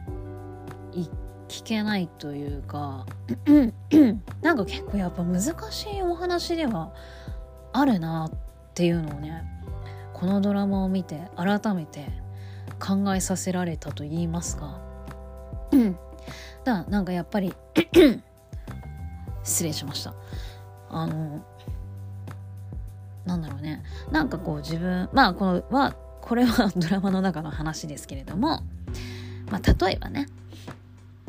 聞けないというか。*clears throat* なんか結構やっぱ難しいお話ではあるなっていうのをねこのドラマを見て改めて考えさせられたと言いますか。*clears throat* だなんかやっぱり *clears throat* 失礼しました。あのなんだろうね。なんかこう自分まあこのはこれはドラマの中の話ですけれどもまあ例えばね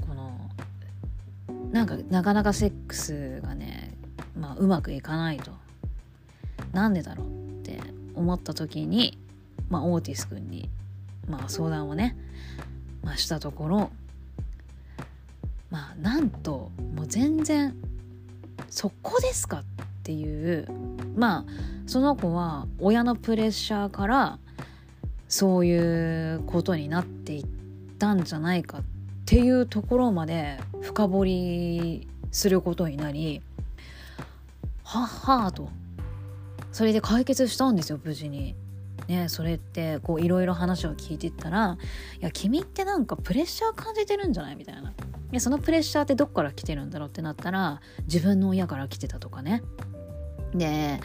このなんかなかなかセックスがねまあうまくいかないと。なんでだろうって思った時に、まあ、オーティス君に、まあ、相談をね、まあ、したところまあなんともう全然そこですかっていうまあその子は親のプレッシャーからそういうことになっていったんじゃないかっていうところまで深掘りすることになりはっはーとそれで解決したんですよ無事に。ね、それってこういろいろ話を聞いてったら「いや君ってなんかプレッシャー感じてるんじゃない?」みたいな。いやそのプレッシャーってどっから来てるんだろうってなったら自分の親から来てたとかね。で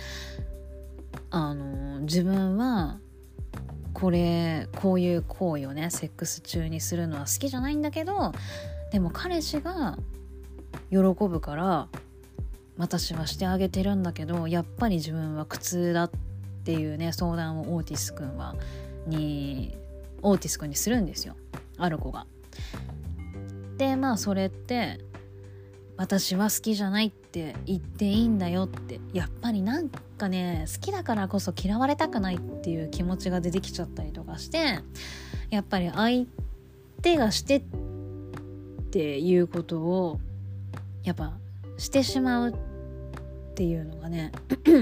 あの自分はこれこういう行為をねセックス中にするのは好きじゃないんだけどでも彼氏が喜ぶから私はしてあげてるんだけどやっぱり自分は苦痛だっていうね相談をオーティス君はにオーティス君にするんですよある子が。でまあそれって私は好きじゃないって言っていいんだよってやっぱりなんかね好きだからこそ嫌われたくないっていう気持ちが出てきちゃったりとかしてやっぱり相手がしてっていうことをやっぱしてしまうっていうのがね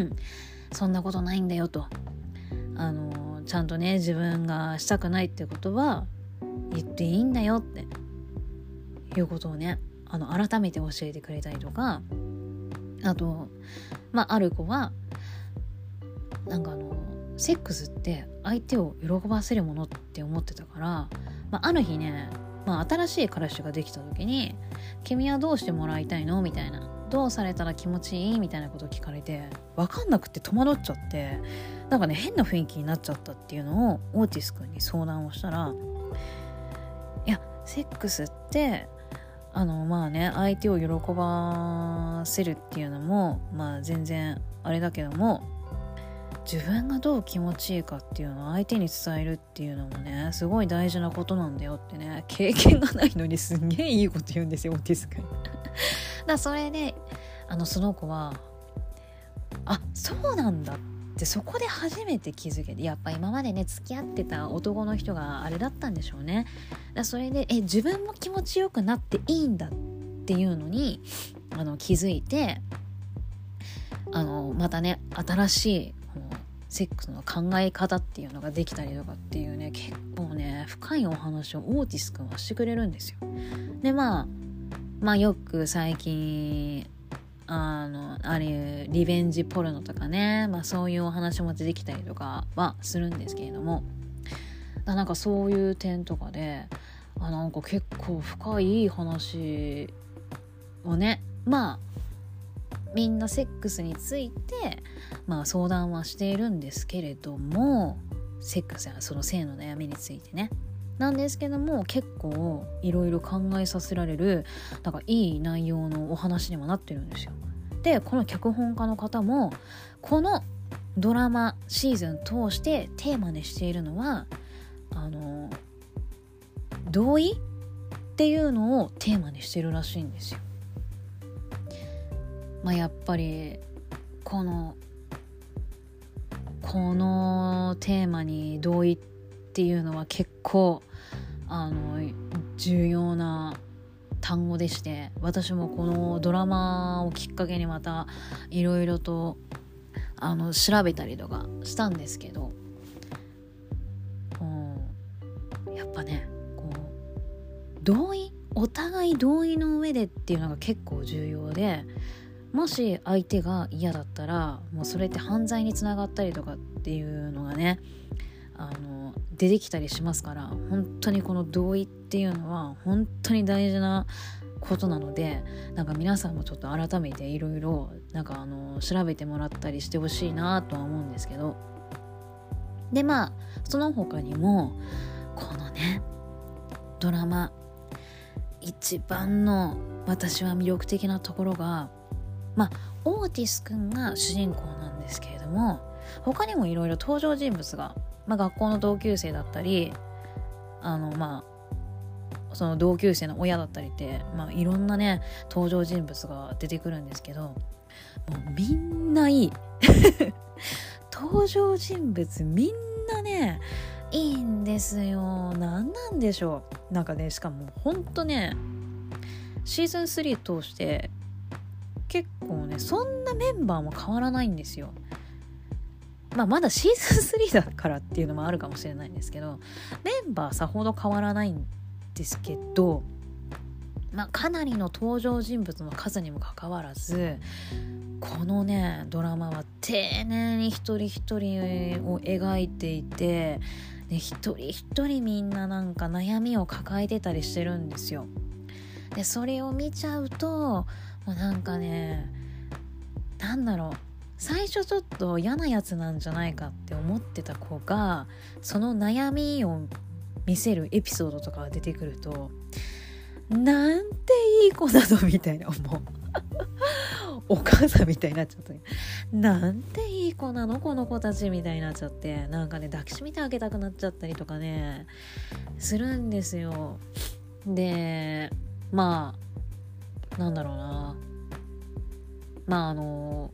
*clears throat* そんなことないんだよと。あのちゃんとね自分がしたくないってことは言っていいんだよって。いうことをねあの改めて教えてくれたりとかあとまあある子はなんかあのセックスって相手を喜ばせるものって思ってたから、まあ、ある日ね、まあ、新しい彼氏ができた時に「君はどうしてもらいたいの?」みたいな「どうされたら気持ちいい?」みたいなことを聞かれて分かんなくて戸惑っちゃってなんかね変な雰囲気になっちゃったっていうのをオーティス君に相談をしたら「いやセックスってあのまあね相手を喜ばせるっていうのもまあ全然あれだけども自分がどう気持ちいいかっていうのを相手に伝えるっていうのもねすごい大事なことなんだよってね経験がないのにすんげえいいこと言うんですよオティス君。だそれであのその子はあそうなんだってでそこで初めて気づけてやっぱ今までね付き合ってた男の人があれだったんでしょうねだそれでえ自分も気持ちよくなっていいんだっていうのにあの気づいてあのまたね新しいセックスの考え方っていうのができたりとかっていうね結構ね深いお話をオーティス君はしてくれるんですよ。でまあまあよく最近あのあれリベンジポルノとかね、まあ、そういうお話も出てきたりとかはするんですけれどもだなんかそういう点とかであなんか結構深い話をねまあみんなセックスについて、まあ、相談はしているんですけれどもセックスやその性の悩みについてねなんですけども結構いろいろ考えさせられるなんかいい内容のお話にもなってるんですよ。でこの脚本家の方もこのドラマシーズン通してテーマにしているのはあの同意っていうのをテーマにしてるらしいんですよ。まあやっぱりこのこのテーマに同意ってていうのは結構あの重要な単語でして私もこのドラマをきっかけにまたいろいろとあの調べたりとかしたんですけどうんやっぱねこう同意お互い同意の上でっていうのが結構重要でもし相手が嫌だったらもうそれって犯罪につながったりとかっていうのがねあの出てきたりしますから本当にこの同意っていうのは本当に大事なことなのでなんか皆さんもちょっと改めていろいろなんかあの調べてもらったりしてほしいなとは思うんですけど。でまあその他にもこのねドラマ一番の私は魅力的なところがまあオーティスくんが主人公なんですけれども他にもいろいろ登場人物がまあ、学校の同級生だったりあのまあその同級生の親だったりって、まあ、いろんなね登場人物が出てくるんですけどもうみんないい。*laughs* 登場人物みんなねいいんですよ。何なんでしょう。なんかねしかもほんとねシーズン3通して結構ねそんなメンバーも変わらないんですよ。まあ、まだシーズン3だからっていうのもあるかもしれないんですけどメンバーさほど変わらないんですけど、まあ、かなりの登場人物の数にもかかわらずこのねドラマは丁寧に一人一人を描いていてで一人一人みんななんか悩みを抱えてたりしてるんですよ。でそれを見ちゃうともうなんかねなんだろう最初ちょっと嫌なやつなんじゃないかって思ってた子がその悩みを見せるエピソードとかが出てくるとなんていい子なのみたいな思う。*laughs* お母さんみたいになっちゃった、ね、なんていい子なのこの子たちみたいになっちゃって。なんかね抱きしめてあげたくなっちゃったりとかねするんですよ。でまあなんだろうな。まああの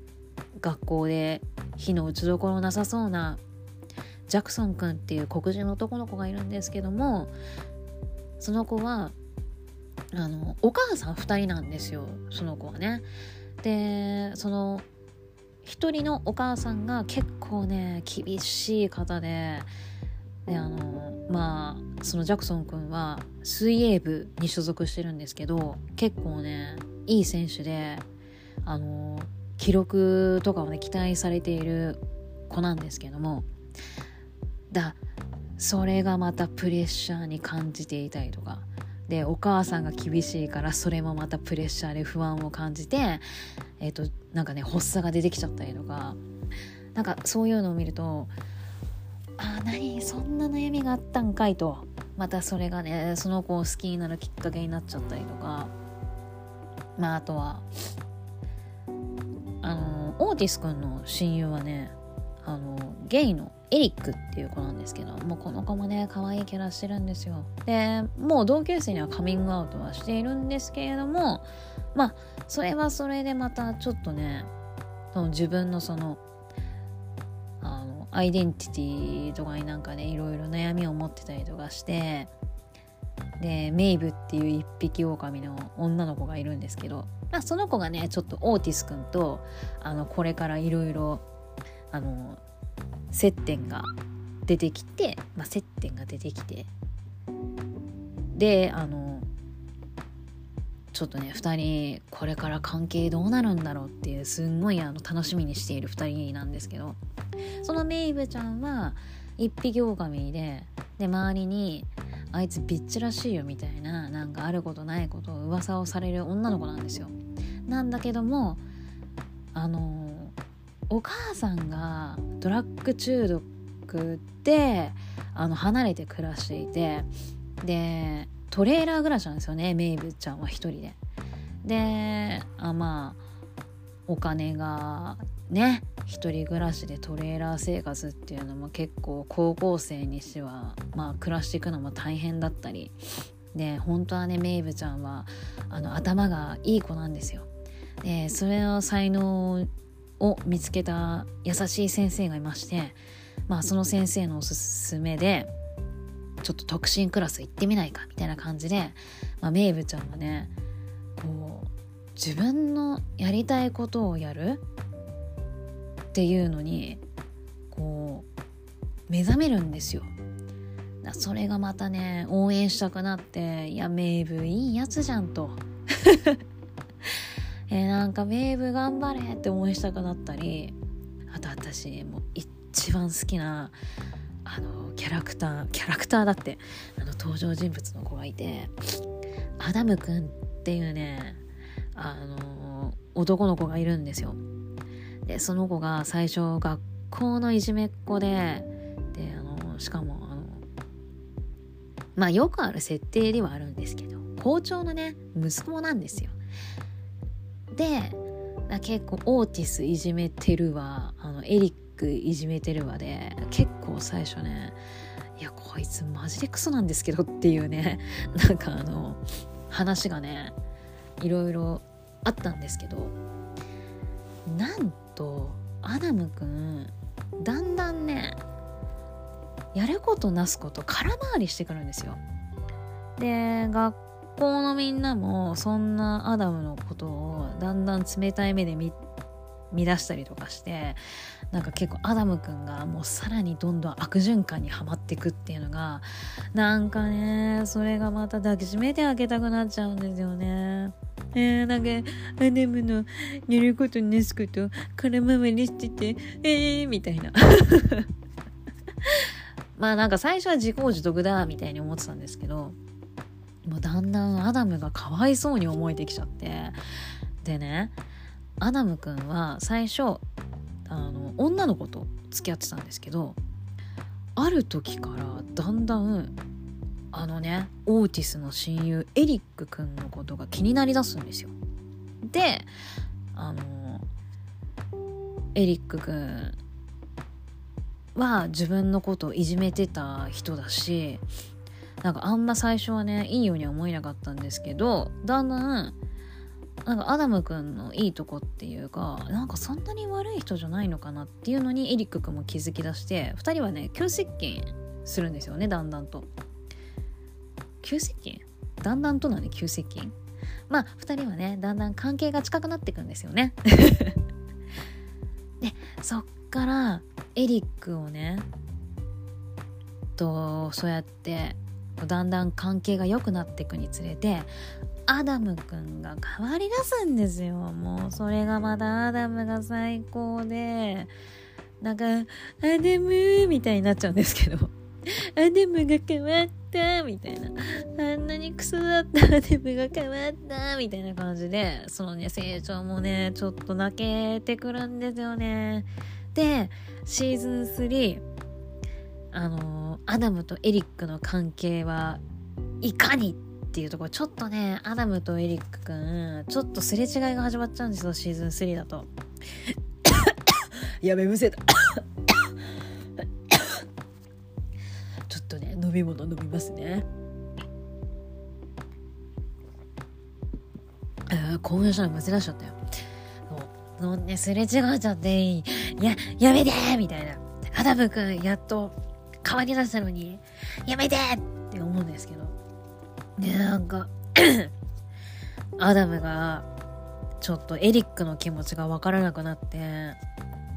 学校で火の打ちどころなさそうなジャクソン君っていう黒人の男の子がいるんですけどもその子はあのお母さん2人なんですよその子はね。でその1人のお母さんが結構ね厳しい方でであのまあそのジャクソン君は水泳部に所属してるんですけど結構ねいい選手であの記録とかをね期待されている子なんですけどもだそれがまたプレッシャーに感じていたりとか。でお母さんが厳しいからそれもまたプレッシャーで不安を感じてえっ、ー、となんかね発作が出てきちゃったりとか。なんかそういうのを見るとあ何そんな悩みがあったんかいと。またそれがねその子を好きになるきっかけになっちゃったりとか。まああとはあのオーティス君の親友はねあのゲイのエリックっていう子なんですけどもうこの子もね可愛いキャラしてるんですよ。でもう同級生にはカミングアウトはしているんですけれどもまあそれはそれでまたちょっとね自分のそのあのアイデンティティとかになんかねいろいろ悩みを持ってたりとかしてでメイブっていう一匹狼の女の子がいるんですけど、まあ、その子がねちょっとオーティス君とあのこれからいろいろあの接点が出てきて、まあ、接点が出てきてであのちょっとね2人これから関係どうなるんだろうっていうすんごいあの楽しみにしている2人なんですけどそのメイブちゃんは一匹狼でで周りにあいつビッチらしいよみたいななんかあることないことを噂をされる女の子なんですよなんだけどもあのお母さんがドラッグ中毒であの離れて暮らしていてでトレーラー暮らしなんですよねメイブちゃんは一人で。であまあお金がね一人暮らしでトレーラー生活っていうのも結構高校生にしてはまあ暮らしていくのも大変だったりで本当はねメイブちゃんはあの頭がいい子なんですよ。でそれの才能を見つけた優しい先生がいましてまあその先生のおすすめでちょっと特進クラス行ってみないかみたいな感じで、まあ、メイブちゃんがねこう自分のやりたいことをやるっていうのにこう目覚めるんですよ。それがまたね応援したくなっていやメイブいいやつじゃんと *laughs* え、なんかメイブ頑張れって応援したくなったりあと私もう一番好きなあのキャラクターキャラクターだってあの登場人物の子がいてアダムくんっていうねあの男の子がいるんですよでその子が最初学校のいじめっ子でであのしかもあのまあよくある設定ではあるんですけど校長のね息子なんですよ。で結構オーティスいじめてるわあのエリックいじめてるわで結構最初ねいやこいつマジでクソなんですけどっていうね *laughs* なんかあの話がねいろいろあったんですけどなんとアダムくんだんだんねやることなすこと空回りしてくるんですよ。で学校のみんなもそんなアダムのことをだんだん冷たい目で見出したりとかしてなんか結構アダムくんがもうさらにどんどん悪循環にはまっていくっていうのがなんかねそれがまた抱きしめてあげたくなっちゃうんですよね。えー、なんかアダムの寝ること寝すこと空回りしててえーみたいな。*laughs* まあなんか最初は自業自得だみたいに思ってたんですけどもうだんだんアダムがかわいそうに思えてきちゃってでねアダムくんは最初あの女の子と付き合ってたんですけどある時からだんだんあのねオーティスの親友エリックくんのことが気になりだすんですよ。であのエリックくんは自分のことをいじめてた人だしなんかあんま最初はねいいようには思えなかったんですけどだんだんなんかアダムくんのいいとこっていうかなんかそんなに悪い人じゃないのかなっていうのにエリックくんも気づき出して2人はね急接近するんですよねだんだんと。急接近？だんだんとなんで急接近？まあ2人はねだんだん関係が近くなっていくんですよね。*laughs* でそっからエリックをねとそうやってだんだん関係が良くなっていくにつれてアダムくんが変わり出すんですよ。もうそれがまたアダムが最高で。なんか「アダム」みたいになっちゃうんですけど「アダムが変わった」みたいな「あんなにクソだったアダムが変わった」みたいな感じでそのね成長もねちょっと泣けてくるんですよね。でシーズン3あのアダムとエリックの関係はいかにっていうところちょっとねアダムとエリックくんちょっとすれ違いが始まっちゃうんですよシーズン3だと。*coughs* やべむせた。*coughs* ちょっとね飲み物飲みますね。あ興奮したらむせ出しちゃったよ。そうねすれ違っちゃっていややめてみたいな。アダムくんやっと変わりだしたのにやめてって思うんですけどでなんか *coughs* アダムがちょっとエリックの気持ちがわからなくなって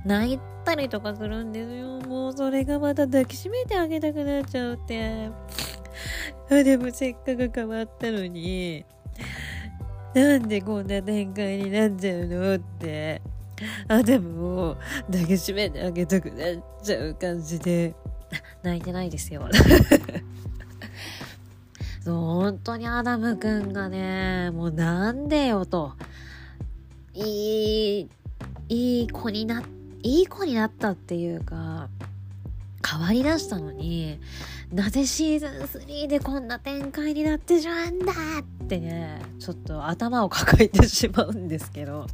泣いたりとかするんですよ。もうそれがまた抱きしめてあげたくなっちゃうって。あでもせっかく変わったのに。なんでこんな展開になっちゃうのって。アダムを抱きしめてあげたくなっちゃう感じで。泣いてないですよ。*laughs* 本当にアダムくんがねもうなんでよと。いいいい子にないい子になったっていうか変わりだしたのになぜシーズン3でこんな展開になってしまうんだってねちょっと頭を抱えてしまうんですけど。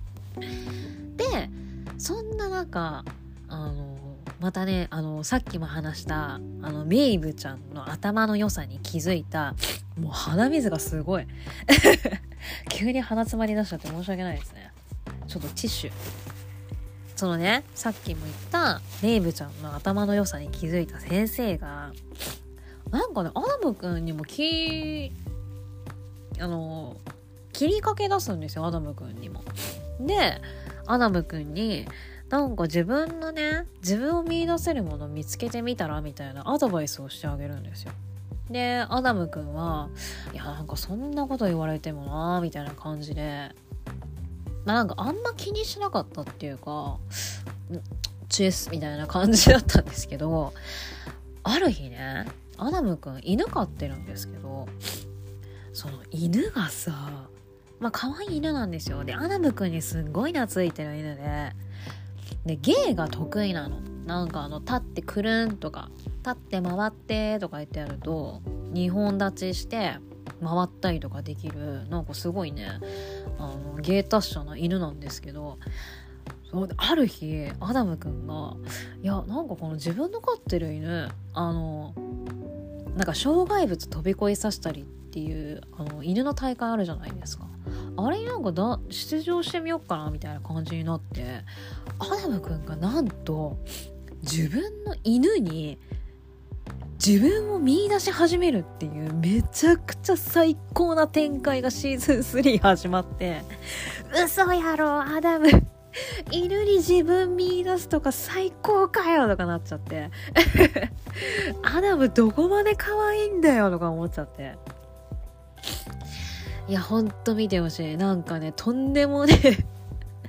でそんな中あのまたねあのさっきも話したあのメイブちゃんの頭の良さに気づいたもう鼻水がすごい *laughs* 急に鼻詰まりだしちゃって申し訳ないですねちょっとティッシュそのねさっきも言ったメイブちゃんの頭の良さに気づいた先生がなんかねアダムくんにもきあの切りかけ出すんですよアダムくんにも。でアダムくんになんか自分のね自分を見いだせるもの見つけてみたらみたいなアドバイスをしてあげるんですよ。でアダムくんはいやなんかそんなこと言われてもなみたいな感じでまあなんかあんま気にしなかったっていうかチェスみたいな感じだったんですけどある日ねアダムくん犬飼ってるんですけどその犬がさまあ可愛い犬なんですよ。でアダムくんにすんごい懐いてる犬でで芸が得意なの。なんかあの立ってくるんとか立って回ってとか言ってやると2本立ちして回ったりとかできるなんかすごいねあの芸達者な犬なんですけどある日アダムくんがいやなんかこの自分の飼ってる犬あのなんか障害物飛び越えさせたりっていうあの犬の大会あるじゃないですか。あれなんかだ出場してみようかなみたいな感じになってアダムくんがなんと自分の犬に自分を見出し始めるっていうめちゃくちゃ最高な展開がシーズン3始まって嘘やろアダム。犬に自分見出すとか最高かよとかなっちゃって。*laughs* アダムどこまで可愛いんだよとか思っちゃって。いやほんと見てほしい。なんかねとんでもね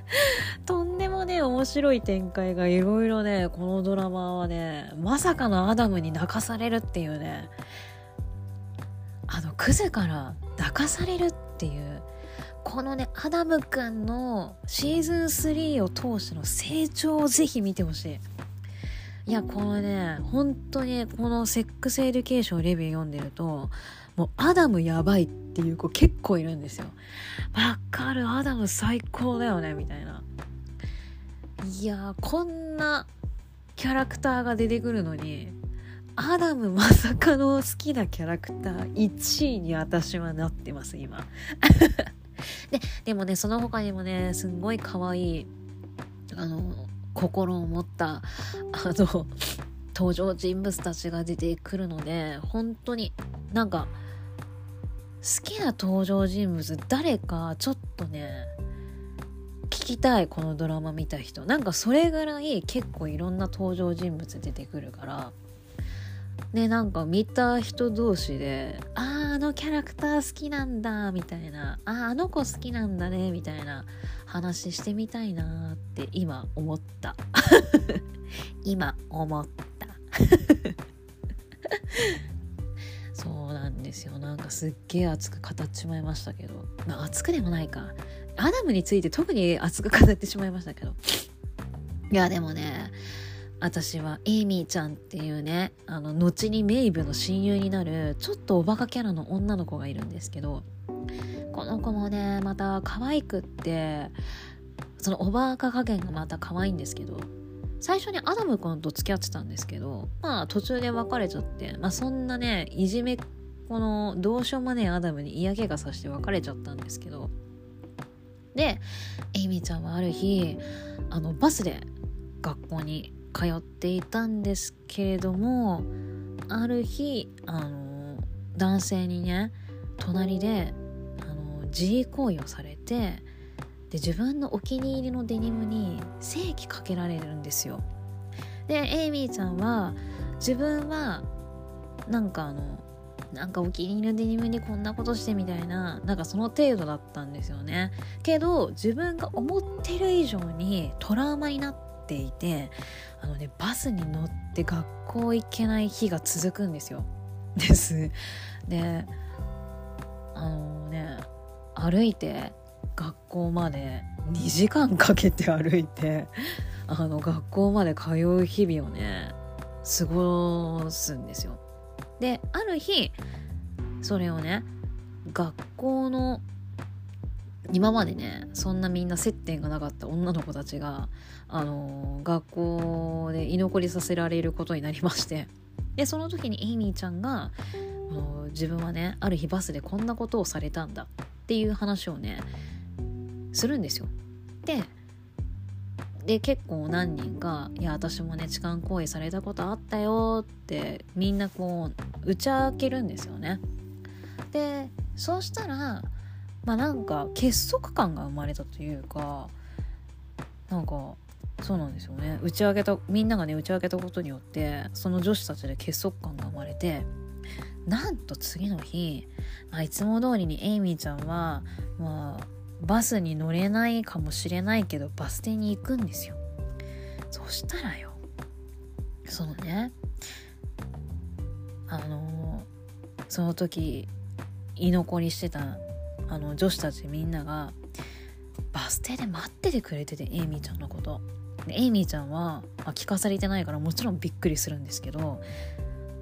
*laughs* とんでもね面白い展開がいろいろねこのドラマはねまさかのアダムに泣かされるっていうね。あのクズから泣かされるっていうこのねアダムくんのシーズン3を通しての成長をぜひ見てほしい。いやこのね本当にこのセックスエデュケーションレビュー読んでるともうアダムやばいっていう子結構いるんですよ。わかるアダム最高だよねみたいな。いやこんなキャラクターが出てくるのにアダムまさかの好きなキャラクター1位に私はなってます今。*laughs* ででもねその他にもねすんごい可愛いあの心を持ったあの登場人物たちが出てくるので本当になんか好きな登場人物誰かちょっとね聞きたいこのドラマ見た人。なんかそれぐらい結構いろんな登場人物出てくるから。ねなんか見た人同士で「あああのキャラクター好きなんだ」みたいな「あああの子好きなんだね」みたいな。話してみたいなって今思った。今思った。*laughs* そうなんですよ。なんかすっげえ熱く語っちまいましたけど。まあ熱くでもないか。アダムについて特に熱く語ってしまいましたけど。いやでもね私はエイミーちゃんっていうねあの後にメイブの親友になるちょっとおバカキャラの女の子がいるんですけどこの子もねまた可愛くってそのおバカ加減がまた可愛いんですけど最初にアダム君と付き合ってたんですけどまあ途中で別れちゃってまあそんなねいじめこのどうしようもねアダムに嫌気がさして別れちゃったんですけど。でエイミちゃんはある日あのバスで学校に通っていたんですけれどもある日あの男性にね隣であの自慰行為をされてで自分のお気に入りのデニムに正規かけられるんですよ。でエイミーちゃんは自分はなんかあのなんかお気に入りのデニムにこんなことしてみたいななんかその程度だったんですよね。けど自分が思ってる以上にトラウマになっていてあのねバスに乗って学校行けない日が続くんですよ。です。であのね歩いて学校まで2時間かけて歩いてあの学校まで通う日々をね過ごすんですよ。である日それをね学校の今までねそんなみんな接点がなかった女の子たちが、あの、学校で居残りさせられることになりまして。でその時にエイミーちゃんが自分はねある日バスでこんなことをされたんだっていう話をねするんですよ。でで結構何人か「いや私もね痴漢行為されたことあったよ」ってみんなこう打ち明けるんですよね。でそうしたらまあなんか結束感が生まれたというかなんかそうなんですよね打ち上げたみんながね打ち上げたことによってその女子たちで結束感が生まれてなんと次の日、まあ、いつも通りにエイミーちゃんは、まあ、バスに乗れないかもしれないけどバス停に行くんですよ。そしたらよそのねあの、その時居残りしてたあの女子たちみんながバス停で待っててくれててエイミーちゃんのこと。でエイミーちゃんは、まあ、聞かされてないからもちろんびっくりするんですけど。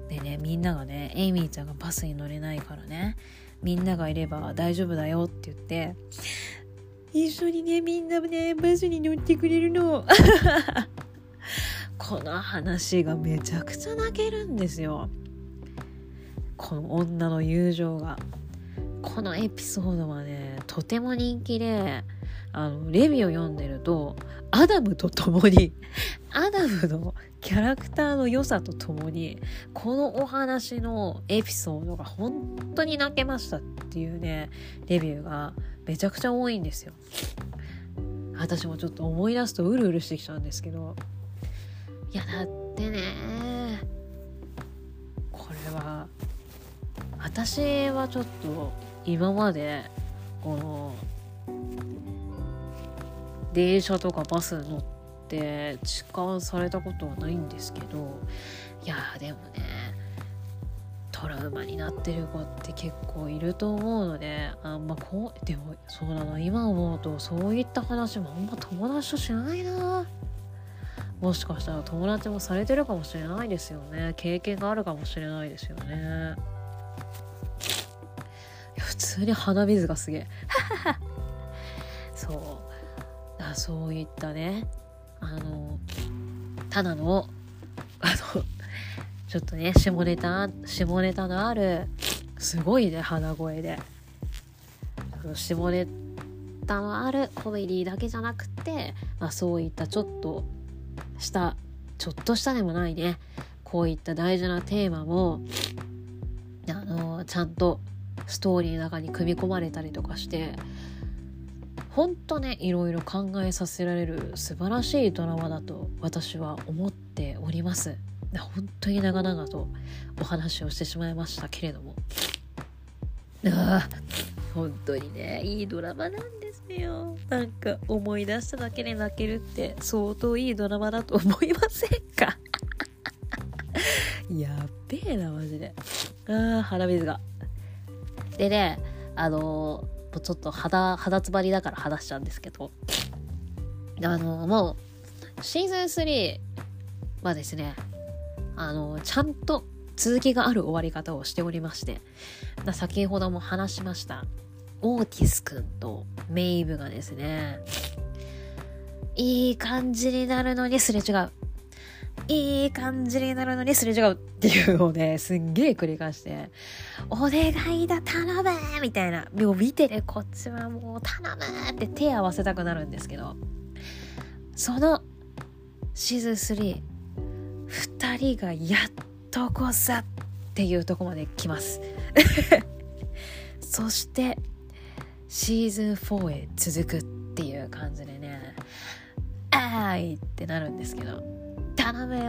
でねみんながねエイミーちゃんがバスに乗れないからねみんながいれば大丈夫だよって言って一緒にねみんなねバスに乗ってくれるの。*laughs* この話がめちゃくちゃ泣けるんですよ。この女の友情が。このエピソードはねとても人気であのレビューを読んでるとアダムと共にアダムのキャラクターの良さと共にこのお話のエピソードが本当に泣けましたっていうねレビューがめちゃくちゃ多いんですよ。私もちょっと思い出すとうるうるしてきちゃうんですけど。いやだってねこれは私はちょっと今までこの電車とかバス乗って痴漢されたことはないんですけどいやでもねトラウマになってる子って結構いると思うのであんまこうでもそうなの今思うとそういった話もあんま友達としないな。もしかしたら友達もされてるかもしれないですよね。経験があるかもしれないですよね。普通に鼻水がすげえ。そういったねあのただのあのちょっとね下ネタ下ネタのあるすごいね鼻声で。下ネタのあるコメディだけじゃなくて、まあ、そういったちょっとしたちょっとしたでもないね。こういった大事なテーマもあのちゃんとストーリーの中に組み込まれたりとかしてほんとねいろいろ考えさせられる素晴らしいドラマだと私は思っております。本当に長々とお話をしてしまいましたけれども。ああ本当にねいいドラマなんですよ。なんか思い出しただけで泣けるって相当いいドラマだと思いませんか？*laughs* やっべえなマジで。ああ鼻水が。でねあのちょっと肌肌つばりだから話しちゃうんですけどあの、もうシーズン3はですねあの、ちゃんと続きがある終わり方をしておりまして先ほども話しましたオーティス君とメイブがですね、いい感じになるのにすれ違う。いい感じになるのにすれ違うっていうのをね、すんげえ繰り返して、お願いだ、頼むみたいな。もう見てね、こっちはもう頼むって手合わせたくなるんですけど、そのシーズン3、二人がやっとこさっていうとこまで来ます。*laughs* そしてシーズン4へ続くっていう感じでねあーいってなるんですけど頼むよ。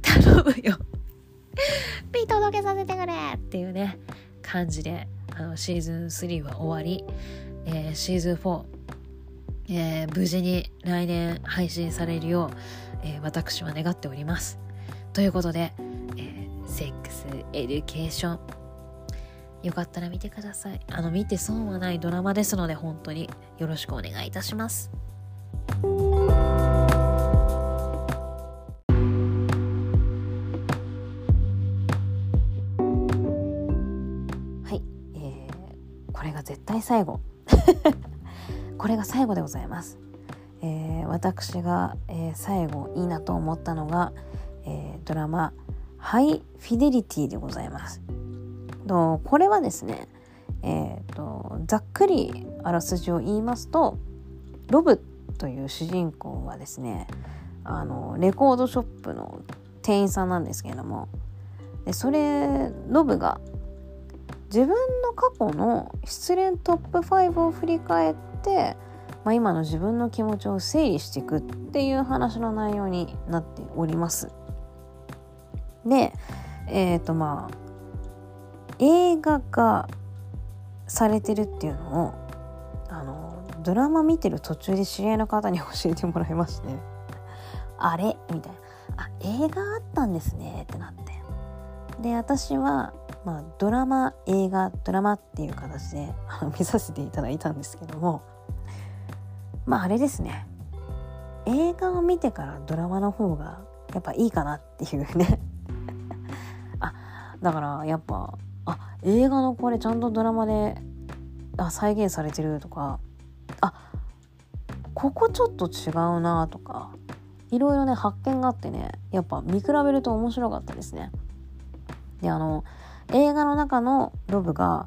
頼むよ。見届けさせてくれっていうね感じであのシーズン3は終わり、えー、シーズン4、えー、無事に来年配信されるよう、えー、私は願っております。ということで、えセックスエデュケーション。よかったら見てください。あの、見て損はないドラマですので、本当によろしくお願いいたします。絶対最後。*laughs* これが最後でございます。えー、私が、えー、最後いいなと思ったのが、えー、ドラマ「ハイフィデリティ」でございます。とこれはですね、えーと、ざっくりあらすじを言いますとロブという主人公はですねあのレコードショップの店員さんなんですけれどもでそれロブが自分の過去の失恋トップ5を振り返って、まあ、今の自分の気持ちを整理していくっていう話の内容になっております。でえっ、ー、とまあ映画化されてるっていうのをあのドラマ見てる途中で知り合いの方に教えてもらいまして *laughs* あれ？みたいな。あ映画あったんですねってなって。で私は、まあ、ドラマ映画ドラマっていう形で *laughs* 見させていただいたんですけどもまああれですね映画を見てからドラマの方がやっぱいいかなっていうねあだからやっぱあ映画のこれちゃんとドラマであ再現されてるとかあここちょっと違うなとかいろいろね発見があってねやっぱ見比べると面白かったですね。であの映画の中のロブが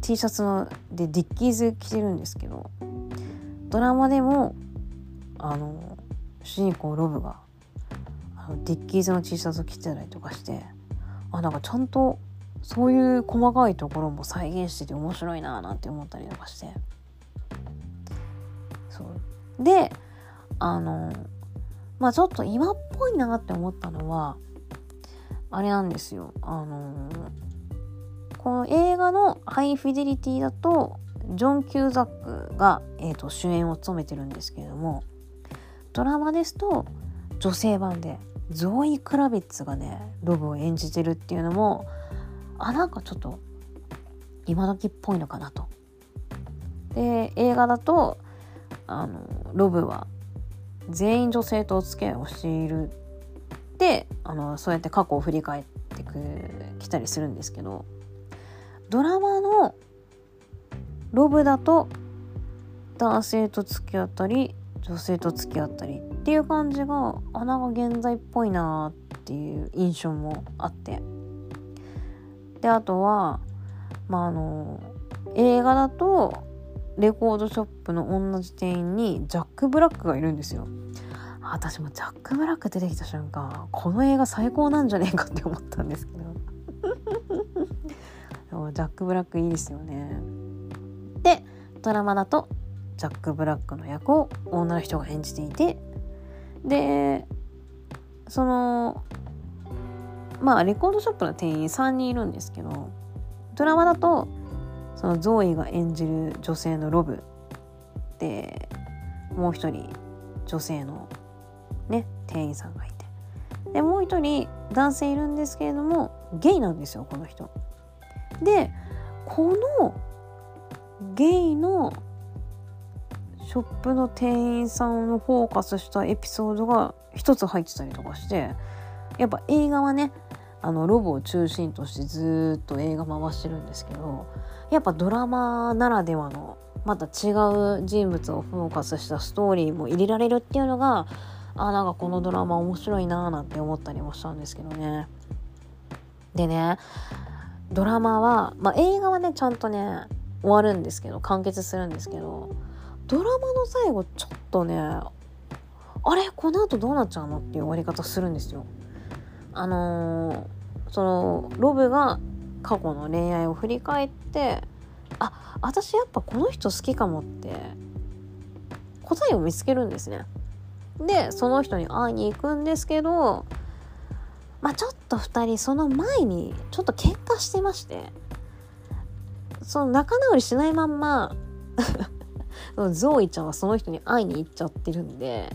T シャツのでディッキーズ着てるんですけどドラマでもあの主人公ロブがあのディッキーズの T シャツを着てたりとかしてあなんかちゃんとそういう細かいところも再現してて面白いななんて思ったりとかして。そう。であのまあちょっと今っぽいなって思ったのはあれなんですよあのこの映画のハイフィデリティだとジョン・キューザックが、えーと、主演を務めてるんですけれどもドラマですと女性版でゾーイ・クラビッツがねロブを演じてるっていうのもあなんかちょっと今時っぽいのかなと。で映画だとあのロブは全員女性とお付き合いをしているであのそうやって過去を振り返ってくきたりするんですけどドラマのロブだと男性と付き合ったり女性と付き合ったりっていう感じがあなんか現在っぽいなっていう印象もあってであとはまああの映画だとレコードショップの同じ店員にジャック・ブラックがいるんですよ。私もジャック・ブラック出てきた瞬間この映画最高なんじゃねえかって思ったんですけど *laughs* ジャック・ブラックいいですよね。でドラマだとジャック・ブラックの役を女の人が演じていてでそのまあレコードショップの店員3人いるんですけどドラマだとそのゾーイが演じる女性のロブでもう一人女性のね店員さんがいてでもう一人男性いるんですけれどもゲイなんですよこの人。でこのゲイのショップの店員さんをフォーカスしたエピソードが一つ入ってたりとかしてやっぱ映画はねあのロボを中心としてずっと映画回してるんですけどやっぱドラマならではのまた違う人物をフォーカスしたストーリーも入れられるっていうのがあなんかこのドラマ面白いなーなんて思ったりもしたんですけどね。でねドラマは、まあ、映画はねちゃんとね終わるんですけど完結するんですけどドラマの最後ちょっとねあれ？この後どうなっちゃうのっていう終わり方するんですよ。あのー、そのロブが過去の恋愛を振り返ってあ私やっぱこの人好きかもって答えを見つけるんですね。でその人に会いに行くんですけどまあちょっと2人その前にちょっと喧嘩してまして。その仲直りしないまんま *laughs* ゾーイちゃんはその人に会いに行っちゃってるんで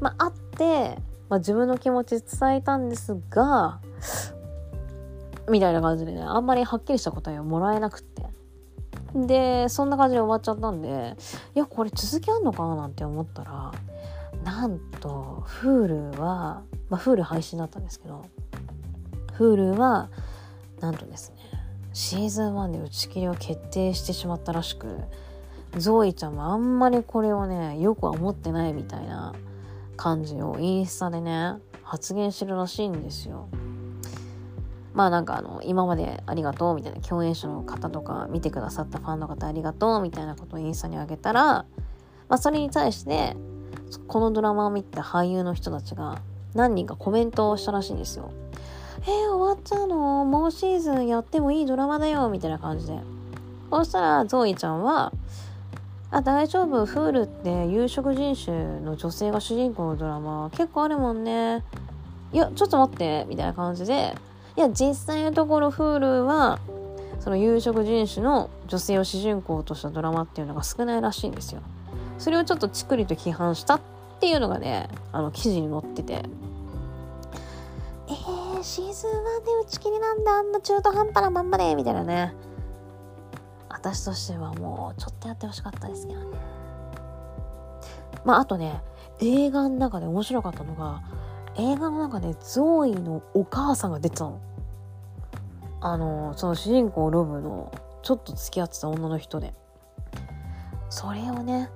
まあ会って、まあ、自分の気持ち伝えたんですがみたいな感じでねあんまりはっきりした答えをもらえなくって。でそんな感じで終わっちゃったんでいやこれ続きあんのかななんて思ったらなんと Hulu はまあ Hulu 配信だったんですけど Hulu はなんとですねシーズン1で打ち切りを決定してしまったらしくゾーイちゃんもあんまりこれをねよくは思ってないみたいな感じをインスタでね発言してるらしいんですよ。まあなんかあの今までありがとうみたいな共演者の方とか見てくださったファンの方ありがとうみたいなことをインスタにあげたら、まあ、それに対してこのドラマを見た俳優の人たちが何人かコメントをしたらしいんですよ。えー、終わっちゃうの？もうシーズンやってもいいドラマだよ？みたいな感じで。そしたらゾーイちゃんはあ大丈夫？フールって有色人種の女性が主人公のドラマ結構あるもんねいやちょっと待ってみたいな感じでいや実際のところ Hulu はその有色人種の女性を主人公としたドラマっていうのが少ないらしいんですよ。それをちょっとチクリと批判したっていうのがねあの記事に載ってて。えー、シーズン1で打ち切りなんだ。あんな中途半端なまんまで。みたいなね。私としてはもうちょっとやってほしかったですけどね。まああとね映画の中で面白かったのが映画の中でゾーイのお母さんが出てたの。あのその主人公ロブのちょっと付き合ってた女の人で。それをね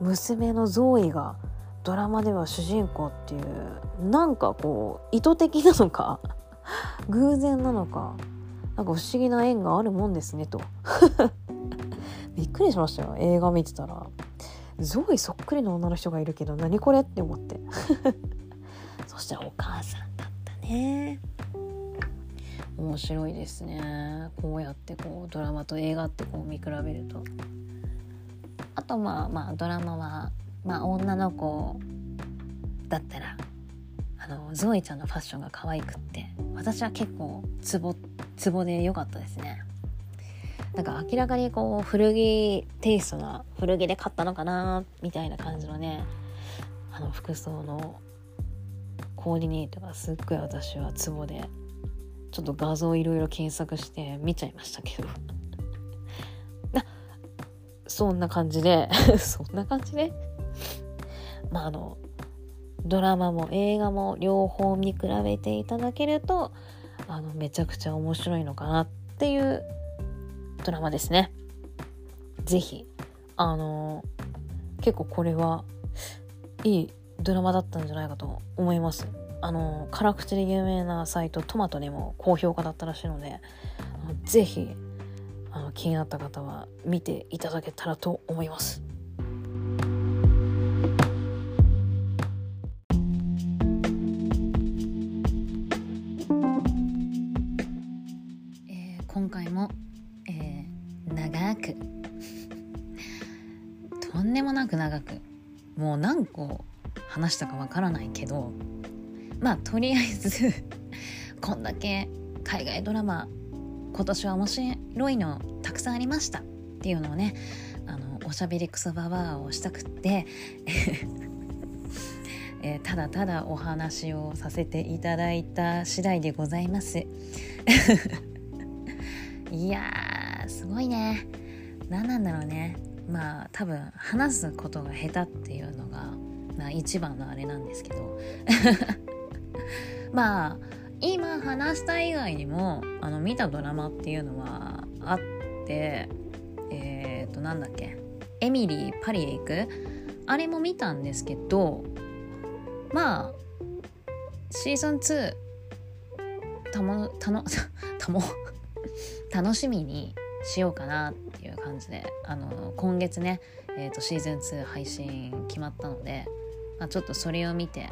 娘のゾーイがドラマでは主人公っていうなんかこう意図的なのか *laughs* 偶然なのかなんか不思議な縁があるもんですねと。*laughs* びっくりしましたよ映画見てたら。ゾーイそっくりの女の人がいるけど何これって思って。*laughs* そしたらお母さんだったね。面白いですね。こうやってこうドラマと映画ってこう見比べると。あとまあまあドラマはまあ女の子だったらあのゾエちゃんのファッションが可愛くって私は結構ツボツボで良かったですね。なんか明らかにこう古着テイストな古着で買ったのかなみたいな感じのねあの服装のコーディネートがすっごい私はツボでちょっと画像いろいろ検索して見ちゃいましたけど。そんな感じで *laughs* そんな感じでまああのドラマも映画も両方見比べていただけるとあのめちゃくちゃ面白いのかなっていうドラマですね。ぜひあの結構これはいいドラマだったんじゃないかと思います。あの辛口で有名なサイトトマトでも高評価だったらしいのでぜひあの気になった方は見ていただけたらと思います。今回も、えー、長く。*laughs* とんでもなく長く。もう何個話したかわからないけど。まあとりあえず *laughs* こんだけ海外ドラマ今年は面白いのたくさんありましたっていうのをねあのおしゃべりクソババアをしたくって *laughs* えー、ただただお話をさせていただいた次第でございます。*laughs* いやーすごいね。何なんだろうね。まあ多分話すことが下手っていうのが、まあ、一番のあれなんですけど。*laughs* まあ今話した以外にもあの見たドラマっていうのはあってえっ、ー、となんだっけ。エミリーパリへ行く。あれも見たんですけどまあシーズン2たもたの *laughs* たも楽しみにしようかなっていう感じであの今月ね、えーと、シーズン2配信決まったので、まあ、ちょっとそれを見て、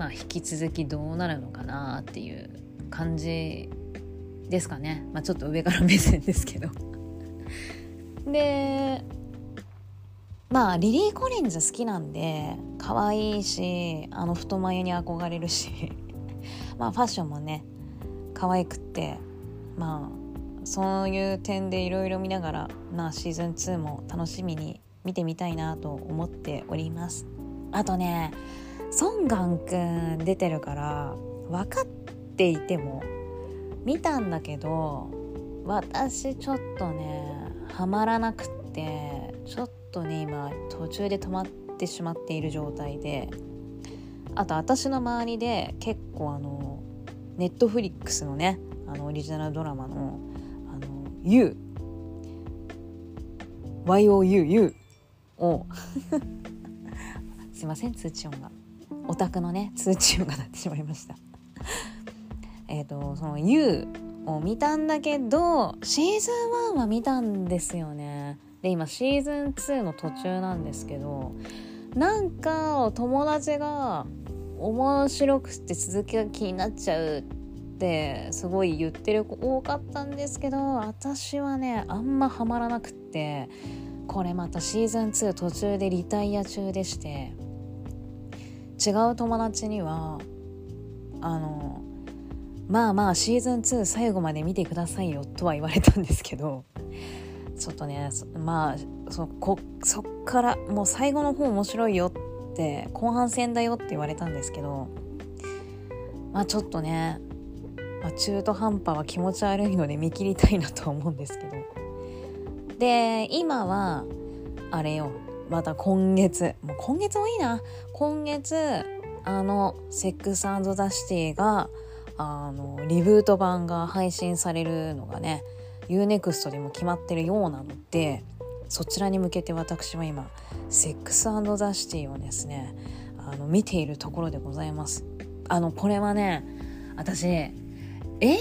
まあ、引き続きどうなるのかなっていう感じですかね、まあ、ちょっと上から目線ですけど。*laughs* でまあリリー・コリンズ好きなんで可愛いしあの太眉に憧れるし。*laughs* まあファッションもね可愛くって。まあそういう点でいろいろ見ながら、まあ、シーズン2も楽しみに見てみたいなと思っております。あとねソンガンくん出てるから分かっていても見たんだけど私ちょっとねハマらなくってちょっとね今途中で止まってしまっている状態であと私の周りで結構あのネットフリックスのねあのオリジナルドラマの YOUYOU を。*laughs* すいません通知音が。オタクのね通知音が鳴ってしまいました。*laughs* えっとその YOU を見たんだけどシーズン1は見たんですよね。で今シーズン2の途中なんですけどなんか友達が面白くて続きが気になっちゃうってすごい言ってる子多かったんですけど私はねあんまハマらなくってこれまたシーズン2途中でリタイア中でして。違う友達にはあのまあまあシーズン2最後まで見てくださいよとは言われたんですけどちょっとねまあそこそっからもう最後の方面白いよって後半戦だよって言われたんですけどまあちょっとねまあ、中途半端は気持ち悪いので見切りたいなとは思うんですけど。で今はあれよまた今月。もう今月もいいな。今月あの「セックスザ・シティが」あのリブート版が配信されるのがね UNEXT でも決まってるようなのでそちらに向けて私は今「セックスザ・シティ」をですねあの見ているところでございます。あのこれはね私映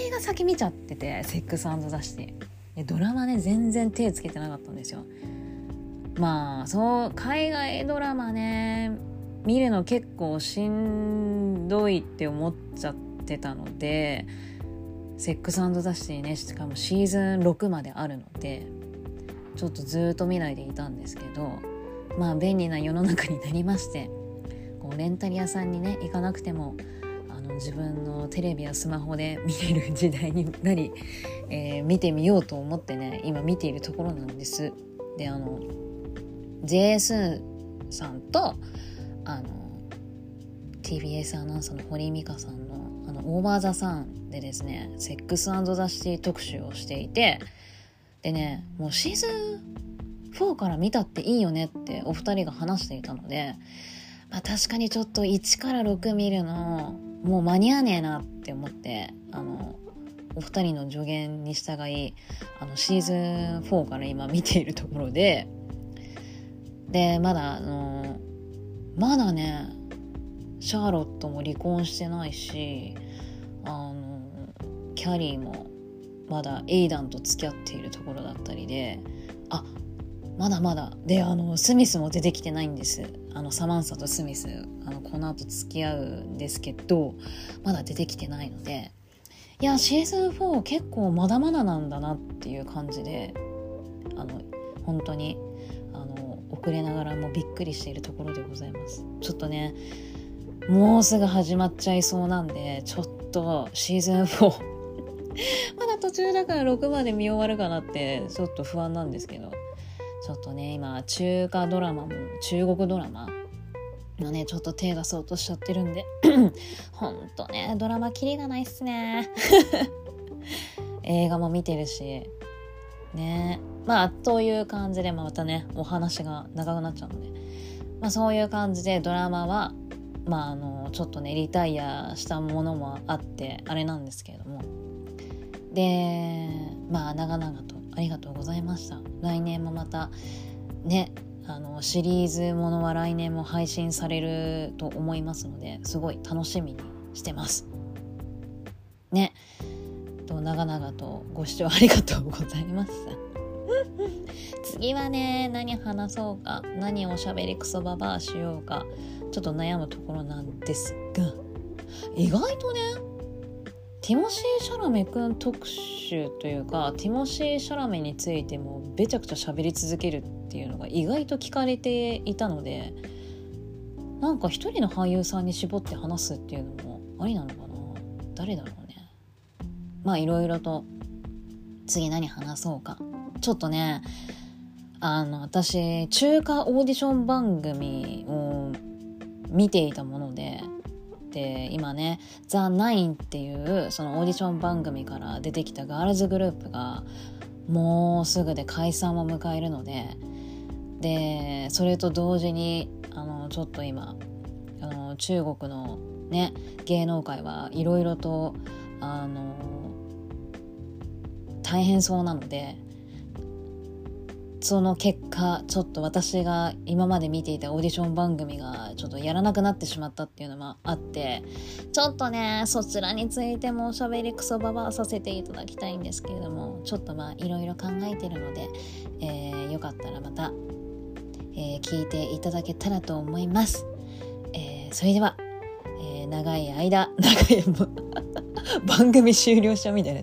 画先見ちゃってて「セックスザ・シティ」ドラマね全然手つけてなかったんですよ。まあそう海外ドラマね見るの結構しんどいって思っちゃってたので「セックスザ・シティね」しかもシーズン6まであるのでちょっとずっと見ないでいたんですけどまあ便利な世の中になりましてこうレンタル屋さんにね行かなくてもあの自分のテレビやスマホで見れる時代になり、えー、見てみようと思ってね今見ているところなんです。であの JS さんとあの TBS アナウンサーの堀井美香さんのあのオーバー・ザ・サンでですねセックスザ・シティ特集をしていてでねもうシーズン4から見たっていいよねってお二人が話していたので、まあ、確かにちょっと1から6見るのもう間に合わねえなって思ってあのお二人の助言に従いあのシーズン4から今見ているところででまだあのまだねシャーロットも離婚してないしあのキャリーもまだエイダンと付き合っているところだったりであまだまだであのスミスも出てきてないんです。あのサマンサとスミスあのこの後付き合うんですけどまだ出てきてないので。いやシーズン4結構まだまだなんだなっていう感じであの本当に遅れながらもびっくりしているところでございます。ちょっとねもうすぐ始まっちゃいそうなんでちょっとシーズン4 *laughs* まだ途中だから6まで見終わるかなってちょっと不安なんですけど。ちょっとね今中華ドラマも中国ドラマのねちょっと手出そうとしちゃってるんで。*clears throat* ほんとねドラマキリがないっすね。*laughs* 映画も見てるし。ね。まあという感じでまたねお話が長くなっちゃうので、まあ、そういう感じでドラマはまああのちょっとねリタイアしたものもあってあれなんですけれども。でまあ長々とありがとうございました。来年もまたねあのシリーズものは来年も配信されると思いますのですごい楽しみにしてます。ね。と長々とご視聴ありがとうございます。次はね何話そうか何おしゃべりクソババアしようかちょっと悩むところなん。ですが意外とねティモシー・シャラメくん。特集というかティモシー・シャラメについてもべちゃくちゃ喋り続けるっていうのが意外と聞かれていたのでなん。か一人の俳優さん。に絞って話すっていうのもありなのかな誰だろうねまあいろいろと次何話そうかちょっとねあの私中華オーディション番組を見ていたものでで今ね「ザ・ナインっていうそのオーディション番組から出てきたガールズグループがもうすぐで解散を迎えるのででそれと同時にあのちょっと今あの中国のね芸能界はいろいろとあの大変そうなのでその結果ちょっと私が今まで見ていたオーディション番組がちょっとやらなくなってしまったっていうのもあってちょっとねそちらについてもおしゃべりクソババアさせていただきたいんですけれどもちょっとまあいろいろ考えてるので、えー、よかったらまた、えー、聞いていただけたらと思います、えー、それでは、え長い間長い *laughs* 番組終了したみたいな。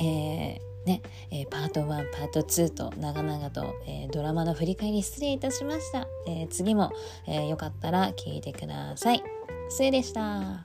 えーね、えー、パート1パート2と長々と、えー、ドラマの振り返り失礼いたしました、えー、次も、えよかったら聞いてください。末でした。